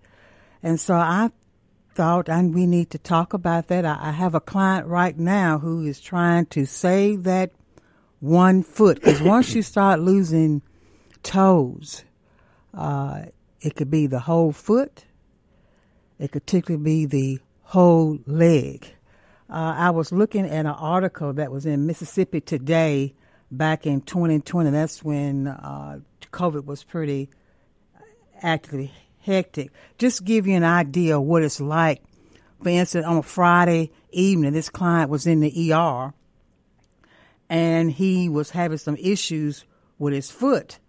And so I thought and we need to talk about that. I, I have a client right now who is trying to save that one foot because once you start losing toes, uh, it could be the whole foot. It could typically be the whole leg. Uh, I was looking at an article that was in Mississippi Today back in 2020. That's when uh, COVID was pretty actively hectic. Just give you an idea of what it's like. For instance, on a Friday evening, this client was in the ER and he was having some issues with his foot.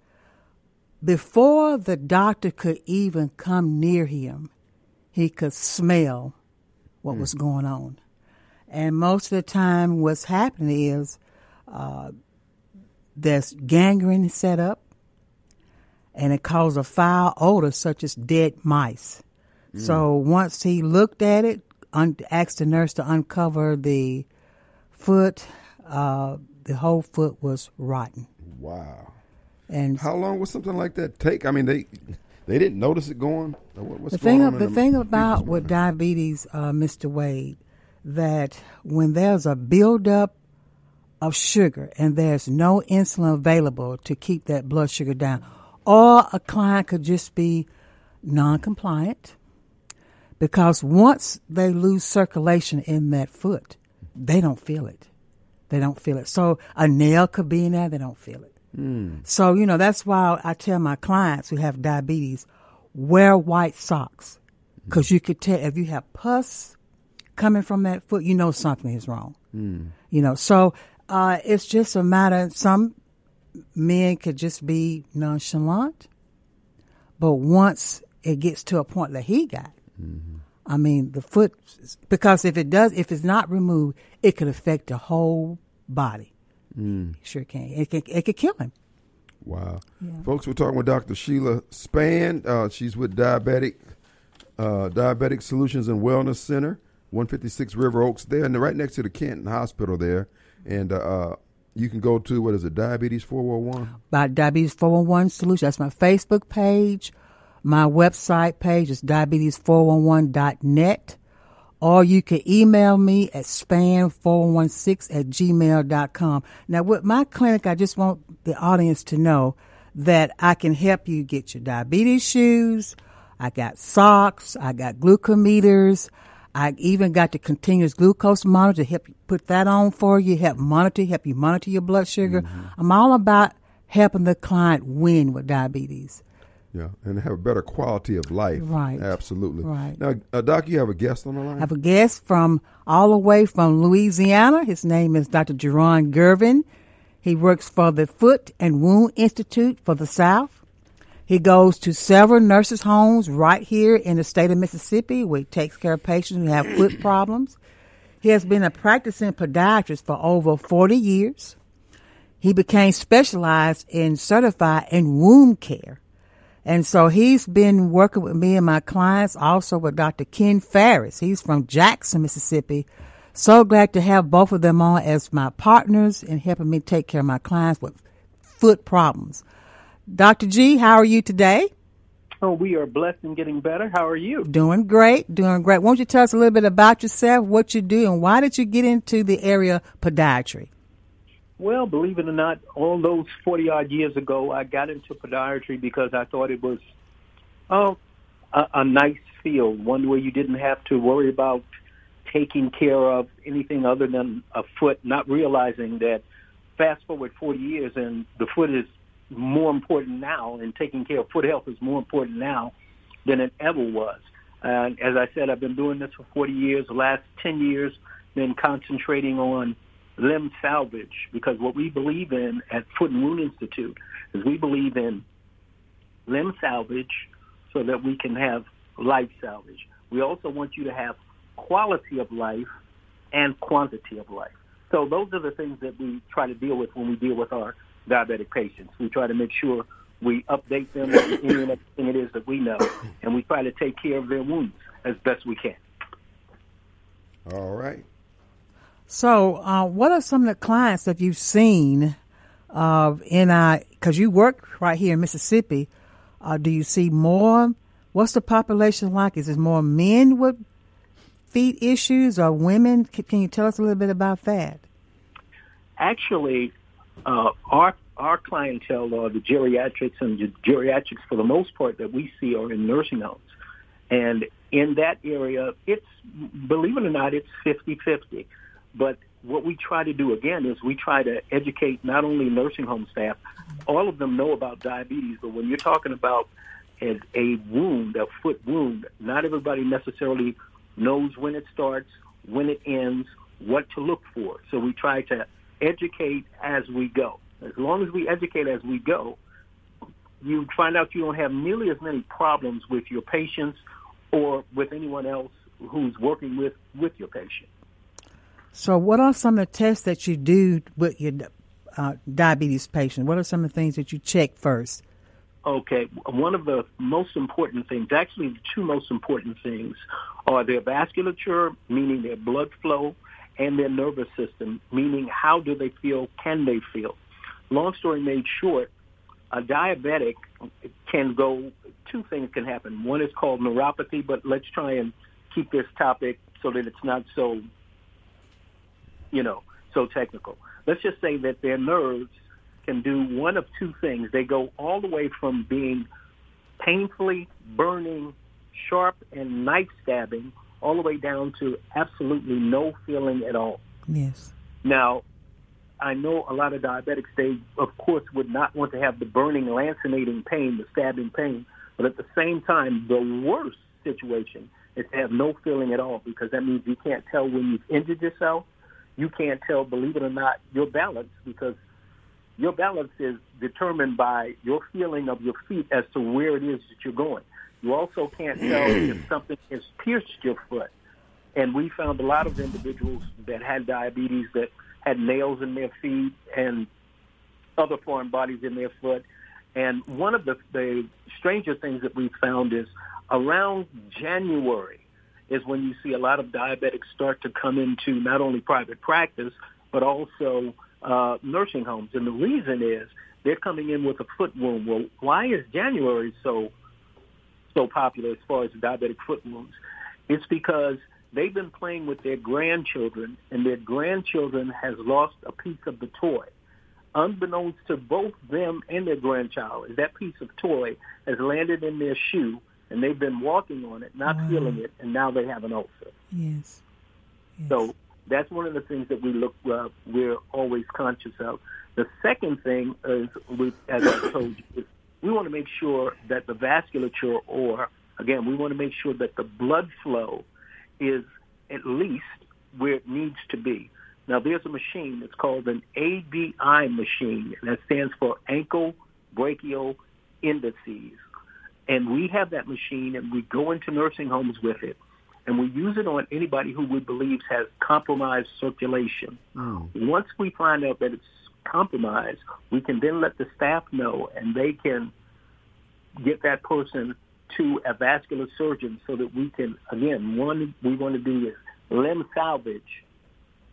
Before the doctor could even come near him, he could smell what mm. was going on. And most of the time, what's happening is uh, there's gangrene set up, and it caused a foul odor such as dead mice. Mm. So once he looked at it, un- asked the nurse to uncover the foot, uh, the whole foot was rotten. Wow. And how long would something like that take? I mean, they they didn't notice it going. What's the thing, the, the thing about with diabetes, uh, Mr. Wade, that when there's a buildup of sugar and there's no insulin available to keep that blood sugar down, or a client could just be non-compliant because once they lose circulation in that foot, they don't feel it. They don't feel it. So a nail could be in there, they don't feel it. Mm. So, you know, that's why I tell my clients who have diabetes, wear white socks. Because you could tell if you have pus coming from that foot, you know something is wrong. Mm. You know, so uh, it's just a matter. Some men could just be nonchalant, but once it gets to a point that he got, mm-hmm. I mean, the foot, because if it does, if it's not removed, it could affect the whole body. Mm. Sure can. It can. It could kill him. Wow, yeah. folks, we're talking with Dr. Sheila Span. Uh, she's with Diabetic uh, Diabetic Solutions and Wellness Center, 156 River Oaks. There, and right next to the Canton Hospital there, and uh, you can go to what is it, Diabetes 411? By Diabetes 411 Solution. That's my Facebook page. My website page is diabetes411.net. or you can email me at span416 at gmail.com. Now, with my clinic, I just want the audience to know that I can help you get your diabetes shoes. I got socks. I got glucometers. I even got the continuous glucose monitor to help you put that on for you, help monitor, help you monitor your blood sugar. Mm-hmm. I'm all about helping the client win with diabetes. Yeah, and have a better quality of life. Right. Absolutely. Right. Now, uh, Doc, you have a guest on the line? I have a guest from all the way from Louisiana. His name is Dr. Jerron Gervin. He works for the Foot and Wound Institute for the South. He goes to several nurses' homes right here in the state of Mississippi where he takes care of patients who have foot problems. He has been a practicing podiatrist for over 40 years. He became specialized in certified in wound care and so he's been working with me and my clients, also with Dr. Ken Farris. He's from Jackson, Mississippi. So glad to have both of them on as my partners in helping me take care of my clients with foot problems. Dr. G, how are you today? Oh, we are blessed and getting better. How are you? Doing great, doing great. Won't you tell us a little bit about yourself, what you do, and why did you get into the area podiatry? Well, believe it or not, all those 40 odd years ago, I got into podiatry because I thought it was oh, a, a nice field, one where you didn't have to worry about taking care of anything other than a foot, not realizing that fast forward 40 years and the foot is more important now and taking care of foot health is more important now than it ever was. And as I said, I've been doing this for 40 years. The last 10 years, been concentrating on limb salvage because what we believe in at Foot and Wound Institute is we believe in limb salvage so that we can have life salvage. We also want you to have quality of life and quantity of life. So those are the things that we try to deal with when we deal with our diabetic patients. We try to make sure we update them on any and everything it is that we know, and we try to take care of their wounds as best we can. All right. So, uh, what are some of the clients that you've seen uh, in our? Because you work right here in Mississippi, uh, do you see more? What's the population like? Is it more men with feet issues or women? Can, can you tell us a little bit about that? Actually, uh, our our clientele are the geriatrics, and the geriatrics for the most part that we see are in nursing homes. And in that area, it's, believe it or not, it's 50-50. But what we try to do again is we try to educate not only nursing home staff, all of them know about diabetes, but when you're talking about as a wound, a foot wound, not everybody necessarily knows when it starts, when it ends, what to look for. So we try to educate as we go. As long as we educate as we go, you find out you don't have nearly as many problems with your patients or with anyone else who's working with, with your patient. So, what are some of the tests that you do with your uh, diabetes patient? What are some of the things that you check first? Okay, one of the most important things, actually, the two most important things are their vasculature, meaning their blood flow, and their nervous system, meaning how do they feel, can they feel. Long story made short, a diabetic can go, two things can happen. One is called neuropathy, but let's try and keep this topic so that it's not so you know, so technical. Let's just say that their nerves can do one of two things. They go all the way from being painfully burning, sharp and knife stabbing, all the way down to absolutely no feeling at all. Yes. Now, I know a lot of diabetics, they, of course, would not want to have the burning, lancinating pain, the stabbing pain, but at the same time, the worst situation is to have no feeling at all because that means you can't tell when you've injured yourself you can't tell, believe it or not, your balance because your balance is determined by your feeling of your feet as to where it is that you're going. You also can't tell if something has pierced your foot. And we found a lot of individuals that had diabetes that had nails in their feet and other foreign bodies in their foot. And one of the, the stranger things that we found is around January, is when you see a lot of diabetics start to come into not only private practice, but also uh, nursing homes. And the reason is they're coming in with a foot wound. Well, why is January so so popular as far as diabetic foot wounds? It's because they've been playing with their grandchildren, and their grandchildren has lost a piece of the toy. Unbeknownst to both them and their grandchild, is that piece of toy has landed in their shoe, and they've been walking on it, not Wow. feeling it, and now they have an ulcer. Yes. yes. So that's one of the things that we look uh, we're always conscious of. The second thing is, we, as I told you, is we want to make sure that the vasculature, or again, we want to make sure that the blood flow is at least where it needs to be. Now, there's a machine. It's called an ABI machine, and that stands for ankle brachial indices. And we have that machine, and we go into nursing homes with it, and we use it on anybody who we believe has compromised circulation. Oh. Once we find out that it's compromised, we can then let the staff know, and they can get that person to a vascular surgeon so that we can, again, one we want to do is limb salvage.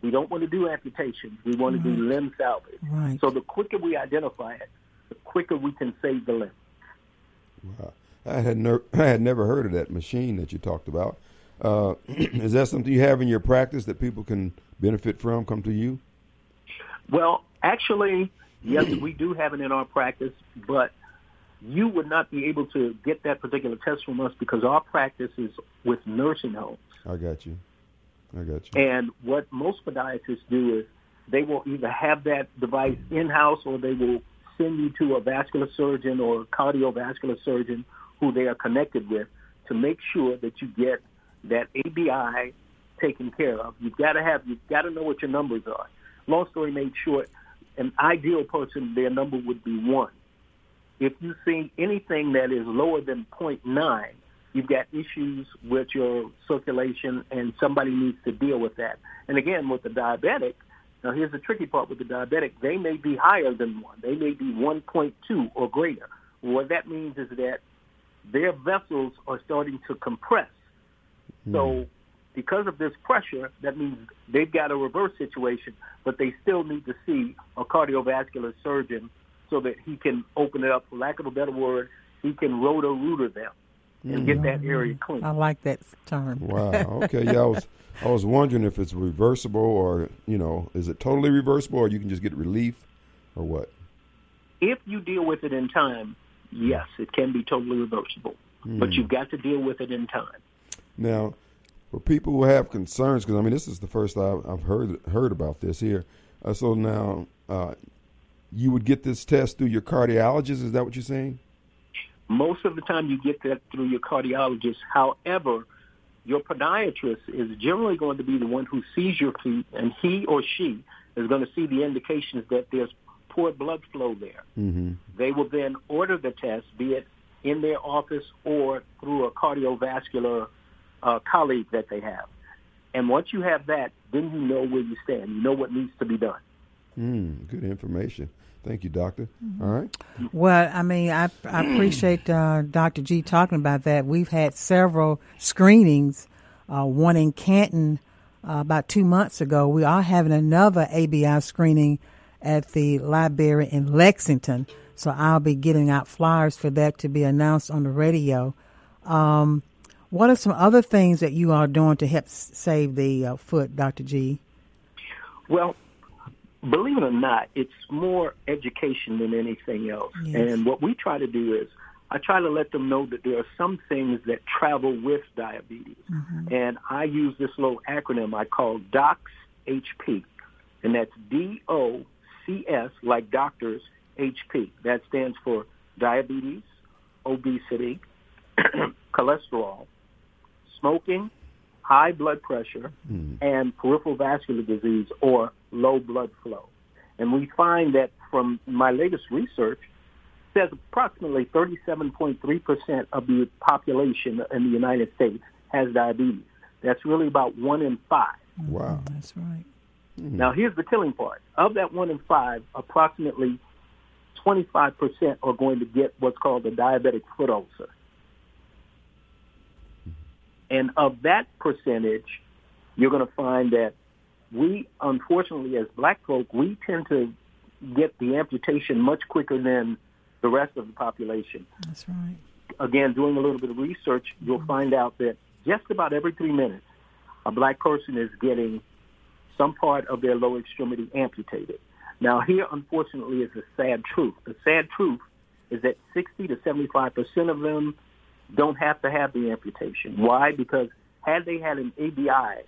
We don't want to do amputation. We want to do limb salvage. Right. So the quicker we identify it, the quicker we can save the limb. Wow. I had ner- I had never heard of that machine that you talked about. Uh, is that something you have in your practice that people can benefit from? Come to you? Well, actually, yes, we do have it in our practice, but you would not be able to get that particular test from us because our practice is with nursing homes. I got you. I got you. And what most podiatrists do is they will either have that device in-house or they will send you to a vascular surgeon or cardiovascular surgeon who they are connected with to make sure that you get that ABI taken care of. You've got to have, you've got to know what your numbers are. Long story made short, an ideal person, their number would be one. If you see anything that is lower than 0.9, you've got issues with your circulation and somebody needs to deal with that. And again, with the diabetic, now here's the tricky part with the diabetic, they may be higher than one. They may be 1.2 or greater. What that means is that their vessels are starting to compress. So hmm. Because of this pressure, that means they've got a reverse situation, but they still need to see a cardiovascular surgeon so that he can open it up. For lack of a better word, he can rotor rooter them and get that area clean. I like that term. Wow. Okay. Yeah, I was I was wondering if it's reversible or you know, is it totally reversible or you can just get relief or what? If you deal with it in time, yes, it can be totally reversible, but hmm. you've got to deal with it in time. Now, for people who have concerns, because I mean, this is the first I've, I've heard heard about this here. Uh, so now, uh, you would get this test through your cardiologist. Is that what you're saying? Most of the time, you get that through your cardiologist. However, your podiatrist is generally going to be the one who sees your feet, and he or she is going to see the indications that there's poor blood flow there. Mm-hmm. They will then order the test, be it in their office or through a cardiovascular uh, colleague that they have. And once you have that, then you know where you stand. You know what needs to be done. Mm, good information. Thank you, doctor. All right. Well, I mean, I, I appreciate uh, Dr. G talking about that. We've had several screenings, uh, one in Canton uh, about two months ago. We are having another ABI screening at the library in Lexington. So I'll be getting out flyers for that to be announced on the radio. Um, what are some other things that you are doing to help save the uh, foot, Dr. G? Well, believe it or not, it's more education than anything else. Yes. And what we try to do is I try to let them know that there are some things that travel with diabetes. And I use this little acronym I call DOCS HP. And that's D-O-C-S, like doctors, HP. That stands for diabetes, obesity, cholesterol, smoking, high blood pressure, hmm. and peripheral vascular disease or low blood flow. And we find that from my latest research, says approximately 37.3% of the population in the United States has diabetes. That's really about one in five. Wow. That's right. Hmm. Now, here's the killing part. Of that one in five, approximately 25% are going to get what's called a diabetic foot ulcer. And of that percentage, you're going to find that we, unfortunately, as black folk, we tend to get the amputation much quicker than the rest of the population. That's right. Again, doing a little bit of research, you'll mm-hmm. find out that just about every three minutes, a black person is getting some part of their lower extremity amputated. Now, here, unfortunately, is the sad truth. The sad truth is that 60 to 75 percent of them don't have to have the amputation. Why? Because had they had an ABI,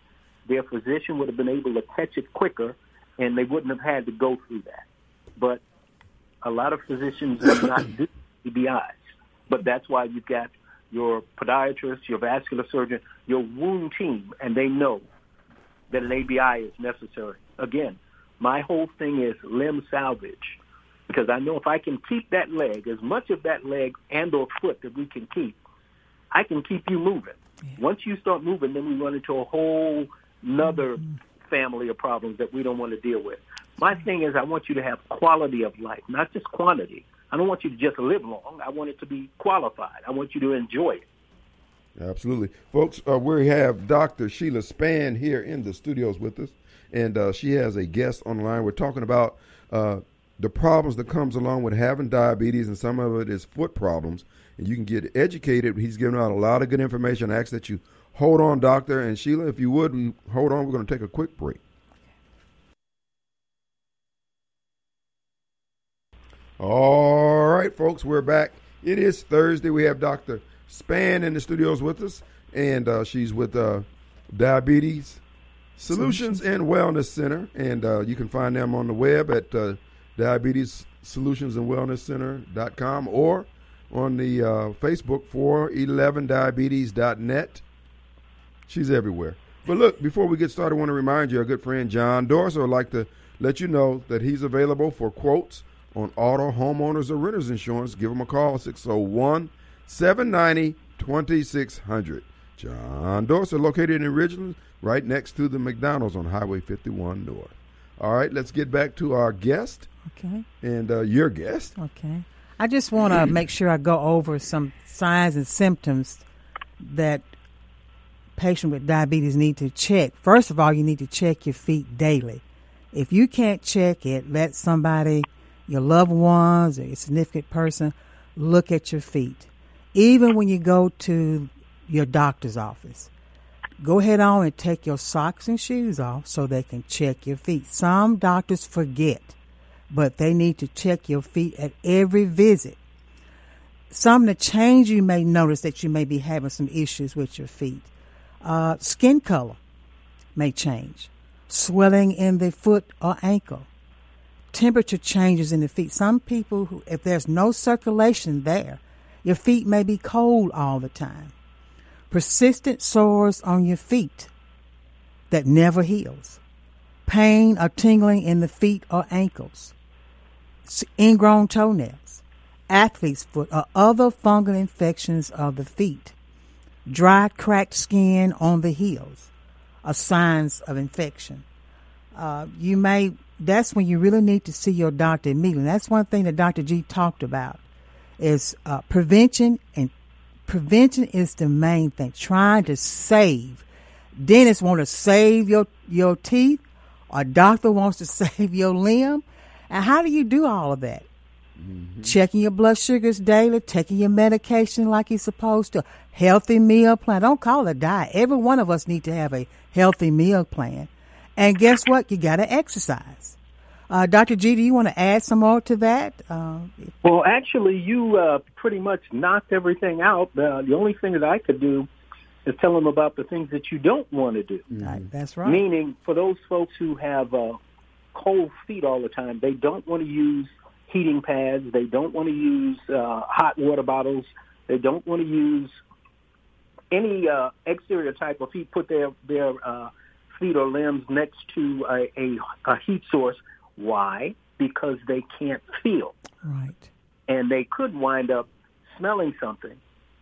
their physician would have been able to catch it quicker, and they wouldn't have had to go through that. But a lot of physicians do not do ABIs. But that's why you've got your podiatrist, your vascular surgeon, your wound team, and they know that an ABI is necessary. Again, my whole thing is limb salvage because I know if I can keep that leg, as much of that leg and or foot that we can keep, I can keep you moving. Yeah. Once you start moving, then we run into a whole another mm-hmm. family of problems that we don't want to deal with. My thing is I want you to have quality of life, not just quantity. I don't want you to just live long. I want it to be qualified. I want you to enjoy it. Absolutely. Folks, uh, we have Dr. Sheila Span here in the studios with us, and uh, she has a guest on the line. We're talking about uh, the problems that comes along with having diabetes, and some of it is foot problems. And you can get educated. He's giving out a lot of good information. I ask that you hold on, doctor. And Sheila, if you would, hold on. We're going to take a quick break. All right, folks, we're back. It is Thursday. We have Dr. Span in the studios with us, and uh, she's with uh, Diabetes Solutions, and Wellness Center. And uh, you can find them on the web at uh, Diabetes Solutions and Wellness Center.com or on the uh, Facebook for 11diabetes.net. She's everywhere. But look, before we get started, I want to remind you, our good friend John Dorser would like to let you know that he's available for quotes on auto, homeowners, or renters insurance. Give him a call, 601 790 2600. John Dorser, located in Ridgeland, right next to the McDonald's on Highway 51 North. All right, let's get back to our guest. Okay. And uh, your guest. Okay. I just want to make sure I go over some signs and symptoms that patient with diabetes need to check. First of all, you need to check your feet daily. If you can't check it, let somebody, your loved ones or your significant person, look at your feet. Even when you go to your doctor's office, go ahead on and take your socks and shoes off so they can check your feet. Some doctors forget but they need to check your feet at every visit. Some of the change you may notice that you may be having some issues with your feet. Uh, skin color may change. Swelling in the foot or ankle. Temperature changes in the feet. Some people, who, if there's no circulation there, your feet may be cold all the time. Persistent sores on your feet that never heals. Pain or tingling in the feet or ankles ingrown toenails, athlete's foot, or other fungal infections of the feet. Dry, cracked skin on the heels are signs of infection. Uh, you may, that's when you really need to see your doctor immediately. That's one thing that Dr. G talked about is uh, prevention and prevention is the main thing. Trying to save. Dentists want to save your, your teeth. A doctor wants to save your limb. And how do you do all of that? Mm-hmm. Checking your blood sugars daily, taking your medication like you're supposed to, healthy meal plan. Don't call it a diet. Every one of us need to have a healthy meal plan. And guess what? You got to exercise. Uh, Dr. G, do you want to add some more to that? Uh, well, actually, you uh, pretty much knocked everything out. Uh, the only thing that I could do is tell them about the things that you don't want to do. Right, that's right. Meaning, for those folks who have uh, cold feet all the time. They don't want to use heating pads. They don't want to use uh, hot water bottles. They don't want to use any uh, exterior type of heat. Put their their uh, feet or limbs next to a, a, a heat source. Why? Because they can't feel. Right. And they could wind up smelling something,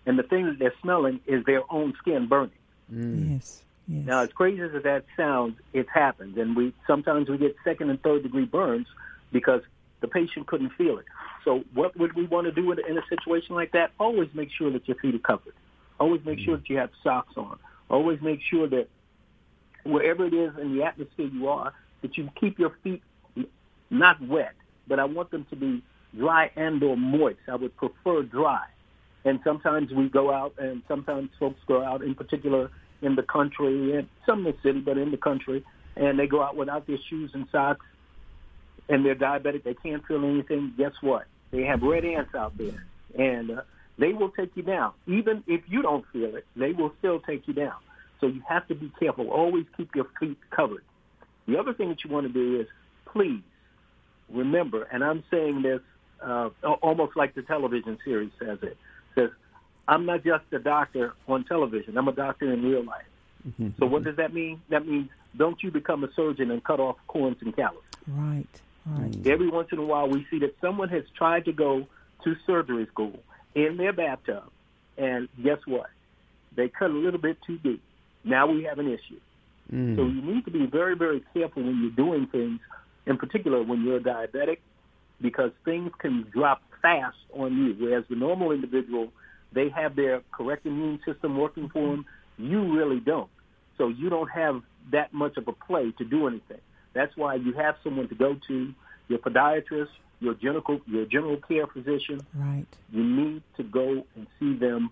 and the thing that they're smelling is their own skin burning. Mm. Yes. Yes. Now, as crazy as that sounds, it happens, and we sometimes we get second and third degree burns because the patient couldn't feel it. So, what would we want to do in a situation like that? Always make sure that your feet are covered. Always make sure mm-hmm. that you have socks on. Always make sure that wherever it is in the atmosphere you are, that you keep your feet not wet, but I want them to be dry and or moist. I would prefer dry. And sometimes we go out, and sometimes folks go out, in particular in the country and some in the city, but in the country, and they go out without their shoes and socks, and they're diabetic, they can't feel anything. Guess what? They have red ants out there, and uh, they will take you down. Even if you don't feel it, they will still take you down. So you have to be careful. Always keep your feet covered. The other thing that you want to do is please remember, and I'm saying this uh, almost like the television series says it, I'm not just a doctor on television. I'm a doctor in real life. Mm-hmm. So what does that mean? That means don't you become a surgeon and cut off corns and calluses. Right, right. Every once in a while we see that someone has tried to go to surgery school in their bathtub, and guess what? They cut a little bit too deep. Now we have an issue. Mm. So you need to be very, very careful when you're doing things, in particular when you're diabetic, because things can drop fast on you. Whereas the normal individual, they have their correct immune system working for them. You really don't. So you don't have that much of a play to do anything. That's why you have someone to go to, your podiatrist, your general your general care physician. Right. You need to go and see them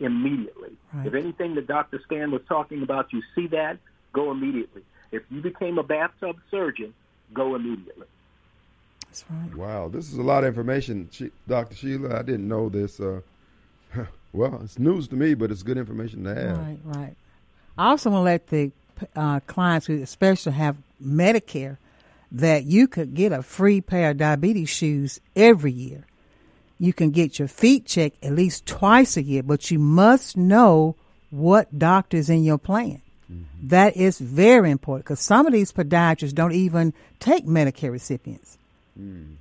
immediately. Right. If anything that Dr. Spann was talking about, you see that, go immediately. If you became a bathtub surgeon, go immediately. That's right. Wow, this is a lot of information, Dr. Sheila. I didn't know this. Uh, well, it's news to me, but it's good information to have. Right, right. I also want to let the uh, clients who especially have Medicare that you could get a free pair of diabetes shoes every year. You can get your feet checked at least twice a year, but you must know what doctor's in your plan. Mm-hmm. That is very important because some of these podiatrists don't even take Medicare recipients. Mm.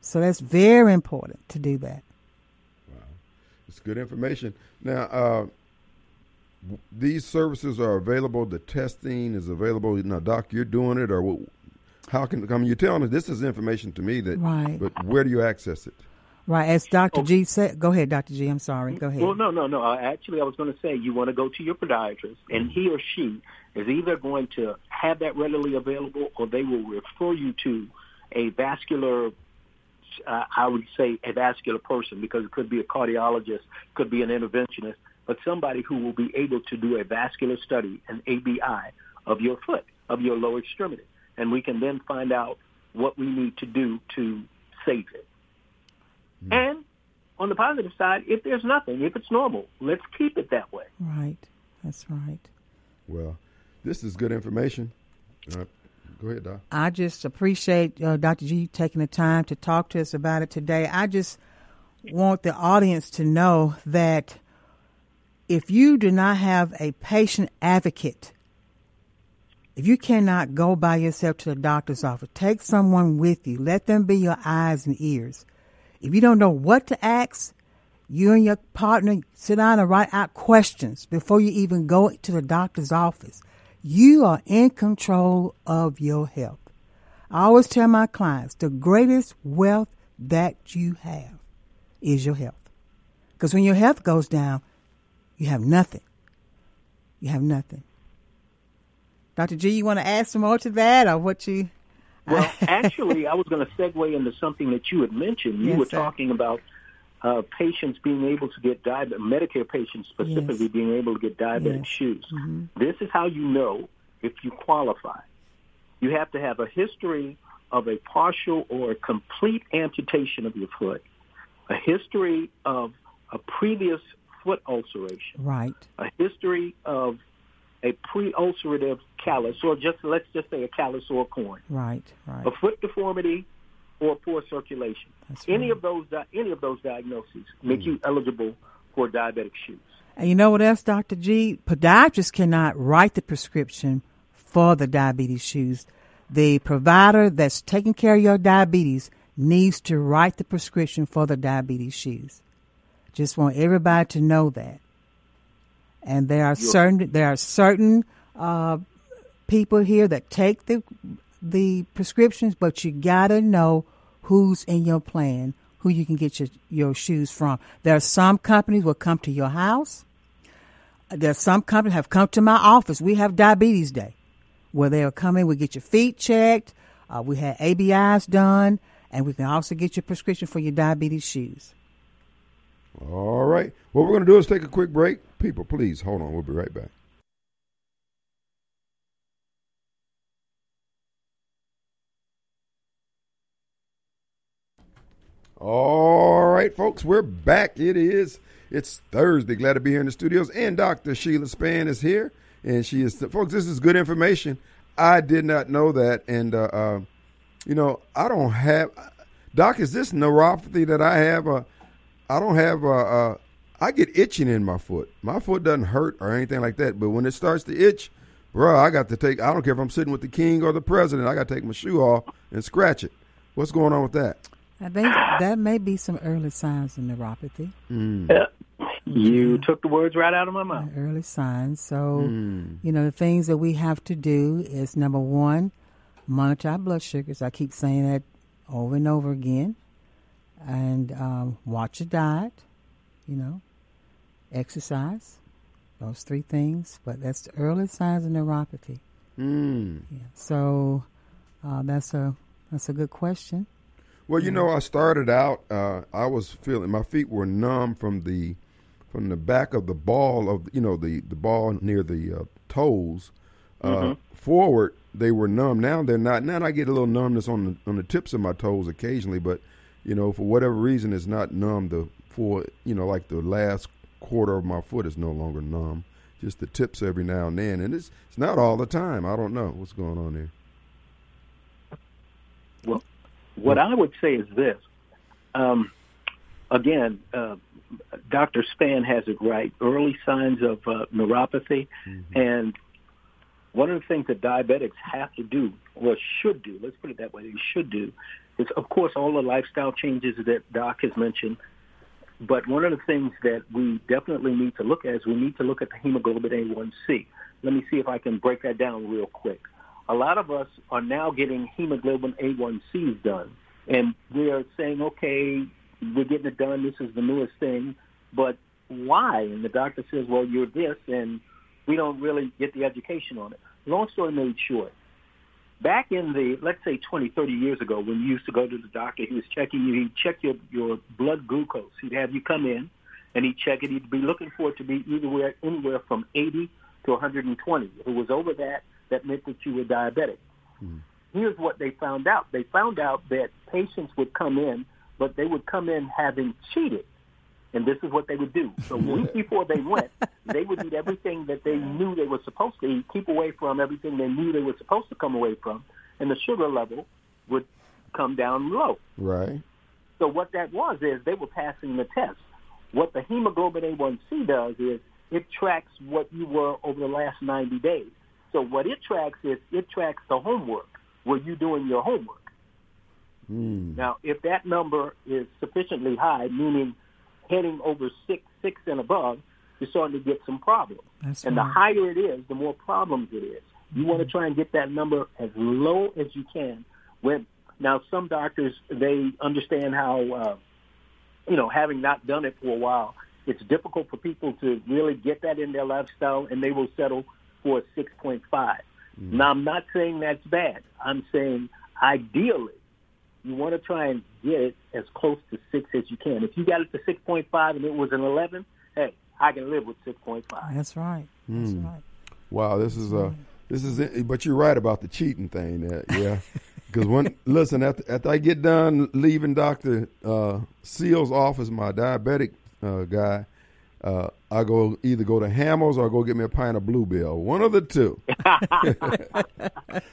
So that's very important to do that. Wow. It's good information. Now, uh, these services are available. The testing is available. Now, doc, you're doing it, or how can? I mean, you're telling us this is information to me that. Right. But where do you access it? Right, as Dr. Oh. G said. Go ahead, Dr. G. I'm sorry. Go ahead. Well, no, no, no. Uh, actually, I was going to say you want to go to your podiatrist, and he or she is either going to have that readily available, or they will refer you to a vascular. Uh, I would say a vascular person because it could be a cardiologist, could be an interventionist, but somebody who will be able to do a vascular study, an ABI, of your foot, of your lower extremity. And we can then find out what we need to do to save it. Mm. And on the positive side, if there's nothing, if it's normal, let's keep it that way. Right. That's right. Well, this is good information. Uh, go ahead, Doc. I just appreciate uh, Dr. G taking the time to talk to us about it today. I just want the audience to know that if you do not have a patient advocate, if you cannot go by yourself to the doctor's office, take someone with you. Let them be your eyes and ears. If you don't know what to ask, you and your partner sit down and write out questions before you even go to the doctor's office. You are in control of your health. I always tell my clients the greatest wealth that you have is your health. Because when your health goes down, you have nothing. You have nothing. Dr. G, you want to add some more to that or what you. Well, actually, I was going to segue into something that you had mentioned. You yes, were sir. talking about uh, patients being able to get diabetic, Medicare patients specifically yes. being able to get diabetic yes. shoes. Mm-hmm. This is how you know if you qualify. You have to have a history of a partial or a complete amputation of your foot, a history of a previous foot ulceration, right? A history of a pre-ulcerative callus, or just let's just say a callus or a corn, right? Right. A foot deformity or poor circulation. That's any right. of those any of those diagnoses make mm. you eligible for diabetic shoes. And you know what else, Dr. G? Podiatrists cannot write the prescription for the diabetes shoes. The provider that's taking care of your diabetes needs to write the prescription for the diabetes shoes. Just want everybody to know that. And there are certain there are certain uh, people here that take the the prescriptions, but you gotta know who's in your plan, who you can get your, your shoes from. There are some companies will come to your house. There are some companies have come to my office. We have diabetes day, where they'll come in. We get your feet checked. Uh, we had ABIs done, and we can also get your prescription for your diabetes shoes. All right. What we're going to do is take a quick break. People, please hold on. We'll be right back. All right, folks, we're back. It is it's Thursday. Glad to be here in the studios, and Dr. Sheila Spann is here, and she is folks. This is good information. I did not know that, and uh, uh, you know, I don't have. Doc, is this neuropathy that I have? Uh, I don't have. Uh, uh, I get itching in my foot. My foot doesn't hurt or anything like that, but when it starts to itch, bro, I got to take. I don't care if I'm sitting with the king or the president. I got to take my shoe off and scratch it. What's going on with that? I think that may be some early signs of neuropathy. Mm. Uh, you took the words right out of my mouth. Early signs. So, Mm. you know, the things that we have to do is number one, monitor our blood sugars. I keep saying that over and over again. And um, watch your diet, you know, exercise, those three things. But that's the early signs of neuropathy. Mm. Yeah. So uh, that's a that's a good question. Well, you know, I started out. Uh, I was feeling my feet were numb from the from the back of the ball of you know the the ball near the uh, toes uh, forward. They were numb. Now they're not. Now I get a little numbness on the on the tips of my toes occasionally, but you know, for whatever reason, it's not numb. The for you know, like the last quarter of my foot is no longer numb. Just the tips every now and then, and it's it's not all the time. I don't know what's going on there. Well, what I would say is this. Um, again, uh, Dr. Spann has it right. Early signs of uh, neuropathy, and one of the things that diabetics have to do, or should do, let's put it that way, they should do, is of course all the lifestyle changes that Doc has mentioned. But one of the things that we definitely need to look at is we need to look at the hemoglobin A1C. Let me see if I can break that down real quick. A lot of us are now getting hemoglobin A1Cs done, and we are saying, okay, we're getting it done. This is the newest thing, but why? And the doctor says, well, you're this, and we don't really get the education on it. Long story made short, back in the, let's say 20, 30 years ago, when you used to go to the doctor, he was checking you, he'd check your, your blood glucose. He'd have you come in, and he'd check it. He'd be looking for it to be anywhere, anywhere from 80 to 120. If it was over that, that meant that you were diabetic. Hmm. Here's what they found out. They found out that patients would come in, but they would come in having cheated. And this is what they would do. So a week before they went, they would eat everything that they knew they were supposed to eat, keep away from everything they knew they were supposed to come away from, and the sugar level would come down low. Right. So what that was is they were passing the test. What the hemoglobin A1C does is it tracks what you were over the last 90 days. So what it tracks is it tracks the homework. Were you doing your homework? Mm. Now, if that number is sufficiently high, meaning heading over six, six and above, you're starting to get some problems. That's and the higher it is, the more problems it is. You want to try and get that number as low as you can. When now some doctors they understand how, uh, you know, having not done it for a while, it's difficult for people to really get that in their lifestyle, and they will settle for a six point five. Now, I'm not saying that's bad. I'm saying ideally, you want to try and get it as close to six as you can. If you got it to six point five and it was an eleven, hey, I can live with six point five. That's right. That's Mm. right. Wow, this is uh this is it. but you're right about the cheating thing. Uh, yeah, because when listen after, after I get done leaving Doctor uh, Seal's office, my diabetic uh, guy, uh, I go either go to Hamels or go get me a pint of Bluebell. One of the two. uh,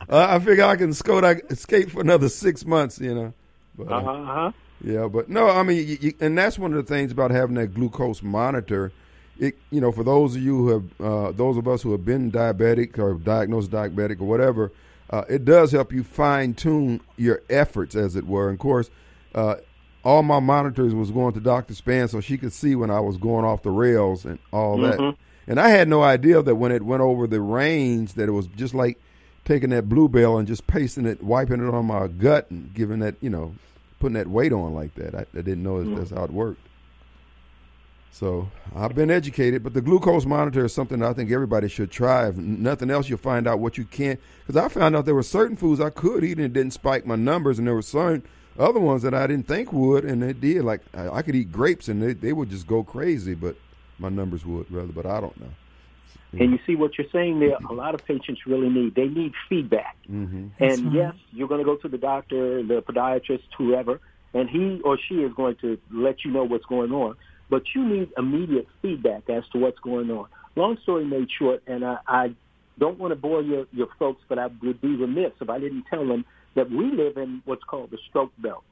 I figure I can escape for another six months. You know. But, uh, Uh huh. yeah, but no, I mean, you, you, and that's one of the things about having that glucose monitor. It, you know, for those of you who have, uh, those of us who have been diabetic or diagnosed diabetic or whatever, uh, it does help you fine tune your efforts, as it were. And of course, uh, all my monitors was going to Doctor Spann so she could see when I was going off the rails and all that. Mm-hmm. And I had no idea that when it went over the range, that it was just like taking that bluebell and just pasting it, wiping it on my gut, and giving that, you know, putting that weight on like that. I, I didn't know that that's how it worked. So I've been educated, but the glucose monitor is something I think everybody should try. If nothing else, you'll find out what you can't. Because I found out there were certain foods I could eat and it didn't spike my numbers, and there were certain other ones that I didn't think would, and they did. Like I, I could eat grapes and they, they would just go crazy, but my numbers would rather. But I don't know. And you see what you're saying there. A lot of patients really need. They need feedback. Mm-hmm. And right. yes, you're going to go to the doctor, the podiatrist, whoever, and he or she is going to let you know what's going on. But you need immediate feedback as to what's going on. Long story made short, and I, I don't want to bore your, your folks, but I would be remiss if I didn't tell them that we live in what's called the stroke belt.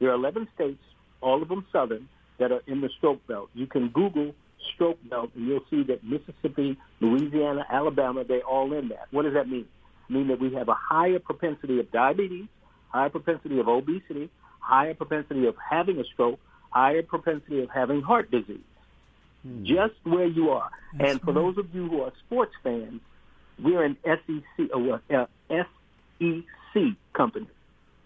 There are 11 states, all of them southern, that are in the stroke belt. You can Google stroke belt and you'll see that Mississippi, Louisiana, Alabama, they're all in that. What does that mean? It mean that we have a higher propensity of diabetes, higher propensity of obesity, higher propensity of having a stroke, higher propensity of having heart disease. Hmm. Just where you are. That's and for those of you who are sports fans, we're an SEC, uh, SEC company.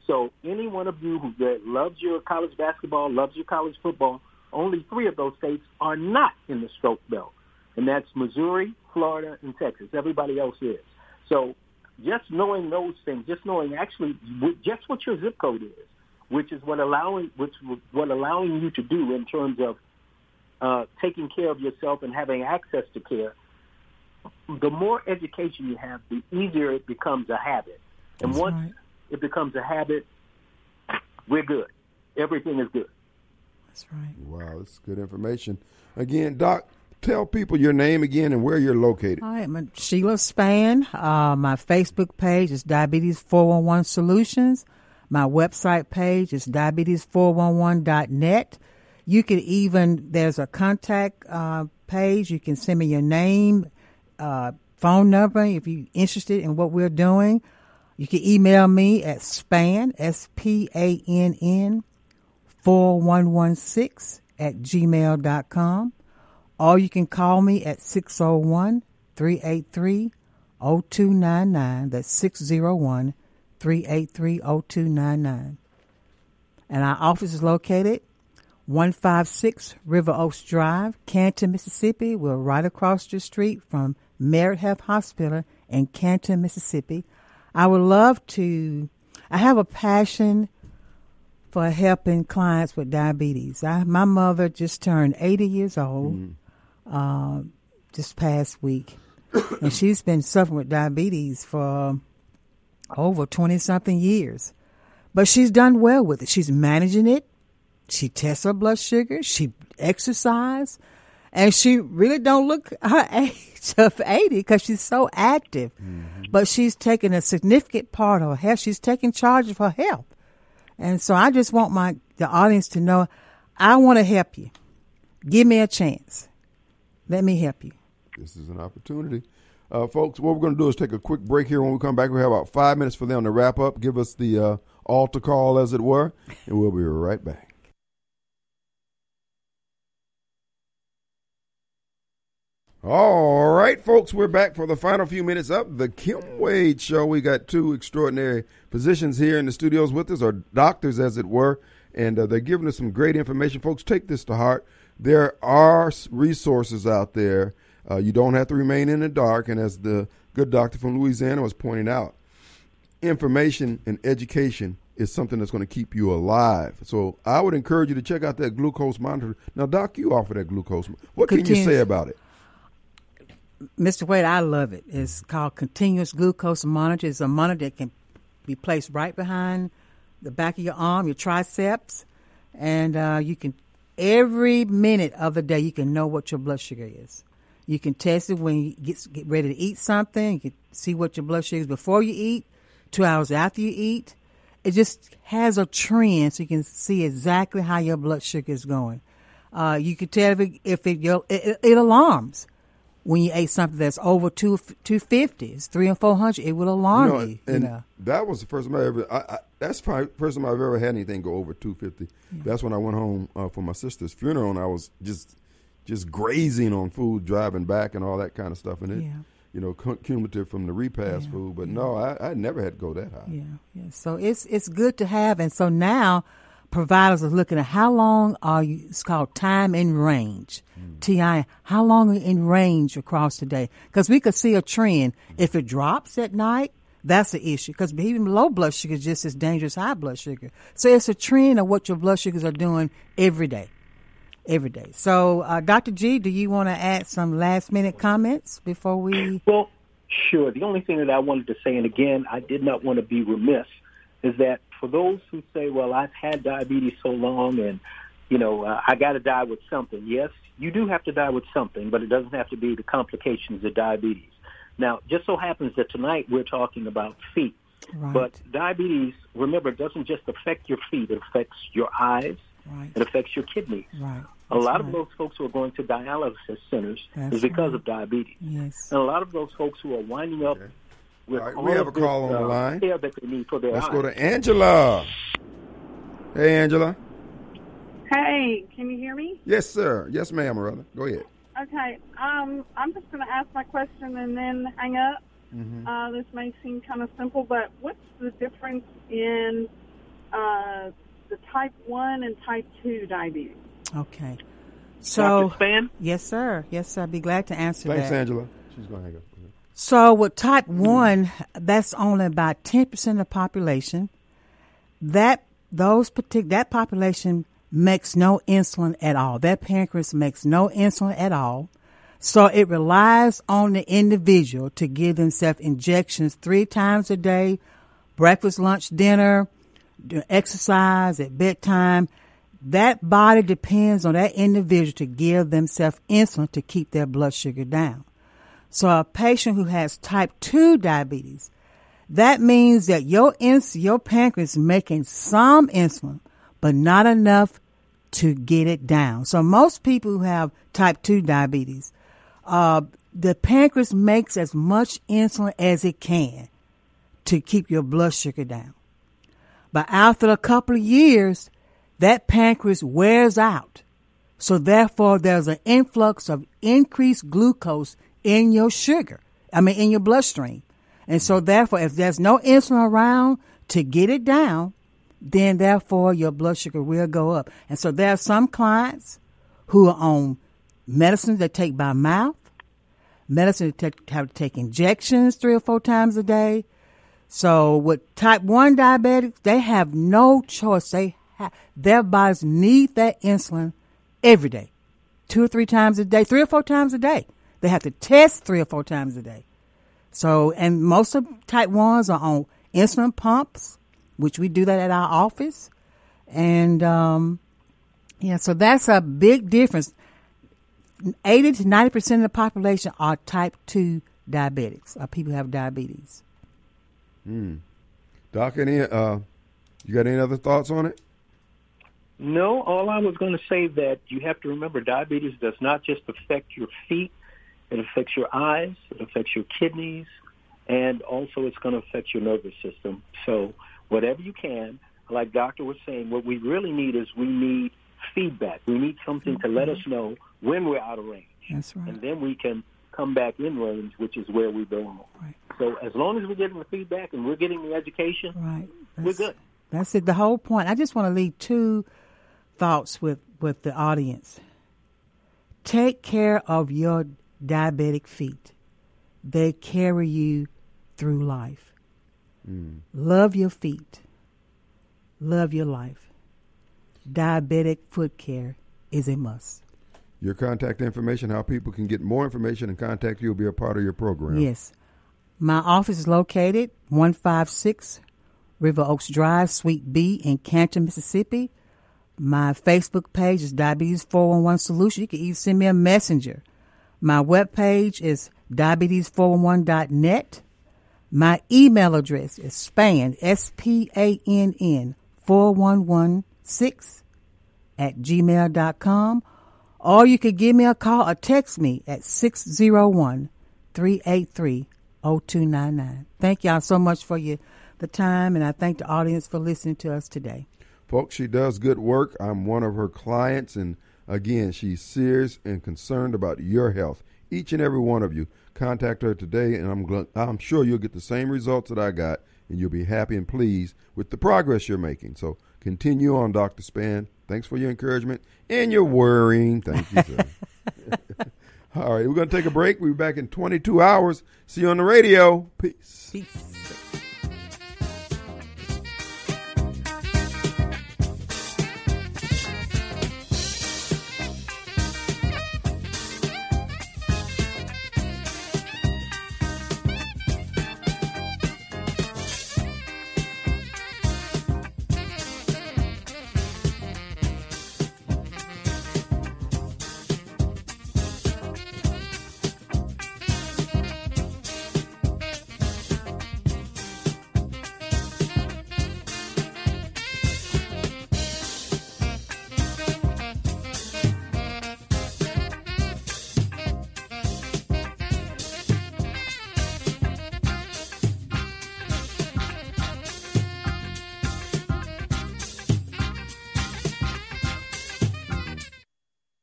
So any one of you who loves your college basketball, loves your college football, only three of those states are not in the stroke belt, and that's Missouri, Florida, and Texas. Everybody else is. So just knowing those things, just knowing actually just what your zip code is, which is what allowing which what allowing you to do in terms of uh, taking care of yourself and having access to care. The more education you have, the easier it becomes a habit. And That's once right. it becomes a habit, we're good. Everything is good. That's right. Wow, that's good information. Again, Doc, tell people your name again and where you're located. Hi, I'm Sheila Spann. Uh, my Facebook page is Diabetes 411 Solutions. My website page is diabetes411.net. You can even, there's a contact uh, page. You can send me your name, uh, phone number if you're interested in what we're doing. You can email me at spann, S P A N N, 4116 at gmail.com. Or you can call me at 601 383 0299. That's 601 383 0299. And our office is located 156 River Oaks Drive, Canton, Mississippi. We're right across the street from Merit Health Hospital in Canton, Mississippi. I would love to, I have a passion for helping clients with diabetes. I, my mother just turned 80 years old mm. uh, just past week, and she's been suffering with diabetes for over 20 something years. But she's done well with it. She's managing it. She tests her blood sugar. She exercise, and she really don't look her age of 80 because she's so active. Mm-hmm. But she's taking a significant part of her health. She's taking charge of her health. And so I just want my the audience to know I want to help you. Give me a chance. Let me help you. This is an opportunity. Uh, folks, what we're going to do is take a quick break here. When we come back, we have about five minutes for them to wrap up, give us the uh, altar call, as it were, and we'll be right back. All right, folks, we're back for the final few minutes of the Kim Wade Show. We got two extraordinary physicians here in the studios with us, or doctors, as it were, and uh, they're giving us some great information. Folks, take this to heart. There are resources out there. Uh, you don't have to remain in the dark, and as the good doctor from Louisiana was pointing out, information and education is something that's going to keep you alive. So I would encourage you to check out that glucose monitor. Now, Doc, you offer that glucose. What can you say about it? Mr. Wade, I love it. It's called continuous glucose monitor. It's a monitor that can be placed right behind the back of your arm, your triceps, and uh, you can every minute of the day you can know what your blood sugar is. You can test it when you get get ready to eat something. You can see what your blood sugar is before you eat, two hours after you eat. It just has a trend, so you can see exactly how your blood sugar is going. Uh, you can tell if it, if it, it, it alarms when you ate something that's over two two fifty, it's three and four hundred, it will alarm you. Know, you, and you know? that was the first time I ever. I, I, that's probably the first time I've ever had anything go over two fifty. Yeah. That's when I went home uh, for my sister's funeral, and I was just just grazing on food, driving back, and all that kind of stuff, and it. Yeah. You know, cumulative from the repast yeah, food, but no, I, I never had to go that high. Yeah, yeah. So it's it's good to have, and so now providers are looking at how long are you, it's called time in range, mm. TI, how long are you in range across the day? Because we could see a trend. If it drops at night, that's the issue because even low blood sugar is just as dangerous as high blood sugar. So it's a trend of what your blood sugars are doing every day. Every day. So, uh, Dr. G, do you want to add some last minute comments before we? Well, sure. The only thing that I wanted to say, and again, I did not want to be remiss, is that for those who say, "Well, I've had diabetes so long, and you know, uh, I got to die with something." Yes, you do have to die with something, but it doesn't have to be the complications of diabetes. Now, just so happens that tonight we're talking about feet. Right. But diabetes, remember, doesn't just affect your feet; it affects your eyes, right. it affects your kidneys. Right. A That's lot of those folks who are going to dialysis centers That's is because right. of diabetes. Yes. And a lot of those folks who are winding up with All right, all we have a call this, on the uh, line. care that they need for their Let's eyes. go to Angela. Hey, Angela. Hey, can you hear me? Yes, sir. Yes, ma'am, brother. Go ahead. Okay, um, I'm just going to ask my question and then hang up. Mm-hmm. Uh, this may seem kind of simple, but what's the difference in uh, the type 1 and type 2 diabetes? Okay. So, Dr. Spann? yes, sir. Yes, sir. I'd be glad to answer Thanks, that. Angela. She's going to hang up. So with type one, that's only about ten percent of the population. That those partic- that population makes no insulin at all. That pancreas makes no insulin at all. So it relies on the individual to give themselves injections three times a day, breakfast, lunch, dinner, exercise at bedtime. That body depends on that individual to give themselves insulin to keep their blood sugar down. So a patient who has type 2 diabetes, that means that your ins- your pancreas is making some insulin, but not enough to get it down. So most people who have type 2 diabetes, uh, the pancreas makes as much insulin as it can to keep your blood sugar down. But after a couple of years, that pancreas wears out. So therefore, there's an influx of increased glucose in your sugar. I mean, in your bloodstream. And so therefore, if there's no insulin around to get it down, then therefore your blood sugar will go up. And so there are some clients who are on medicines they take by mouth, medicine that take, have to take injections three or four times a day. So with type 1 diabetics, they have no choice. They ha- their bodies need that insulin every day, two or three times a day, three or four times a day. They have to test three or four times a day. So, and most of type 1s are on insulin pumps, which we do that at our office. And, um, yeah, so that's a big difference. 80 to 90% of the population are type 2 diabetics, or people who have diabetes. Doc, any, uh, you got any other thoughts on it? No, all I was going to say that you have to remember diabetes does not just affect your feet, it affects your eyes, it affects your kidneys, and also it's going to affect your nervous system. So whatever you can, like Doctor was saying, what we really need is we need feedback. We need something to let us mm-hmm. know when we're out of range. That's right. And then we can come back in range, which is where we belong. Right. So as long as we're getting the feedback and we're getting the education, Right. we're That's- good. That's it. The whole point. I just want to leave two thoughts with, with the audience. Take care of your diabetic feet. They carry you through life. Mm. Love your feet. Love your life. Diabetic foot care is a must. Your contact information, how people can get more information and contact you will be a part of your program. Yes. My office is located 156 River Oaks Drive, Suite B in Canton, Mississippi. My Facebook page is Diabetes 411 Solution. You can even send me a messenger. My webpage is diabetes411.net. My email address is spann, S-P-A-N-N, 4116 at gmail.com. Or you could give me a call or text me at 601 383 0299. Thank y'all so much for your the time, and I thank the audience for listening to us today. Folks, she does good work. I'm one of her clients, and again, she's serious and concerned about your health. Each and every one of you, contact her today, and I'm gl- I'm sure you'll get the same results that I got, and you'll be happy and pleased with the progress you're making. So continue on, Doctor Spann. Thanks for your encouragement and your worrying. Thank you, sir. All right, we're going to take a break. We'll be back in 22 hours. See you on the radio. Peace. Peace.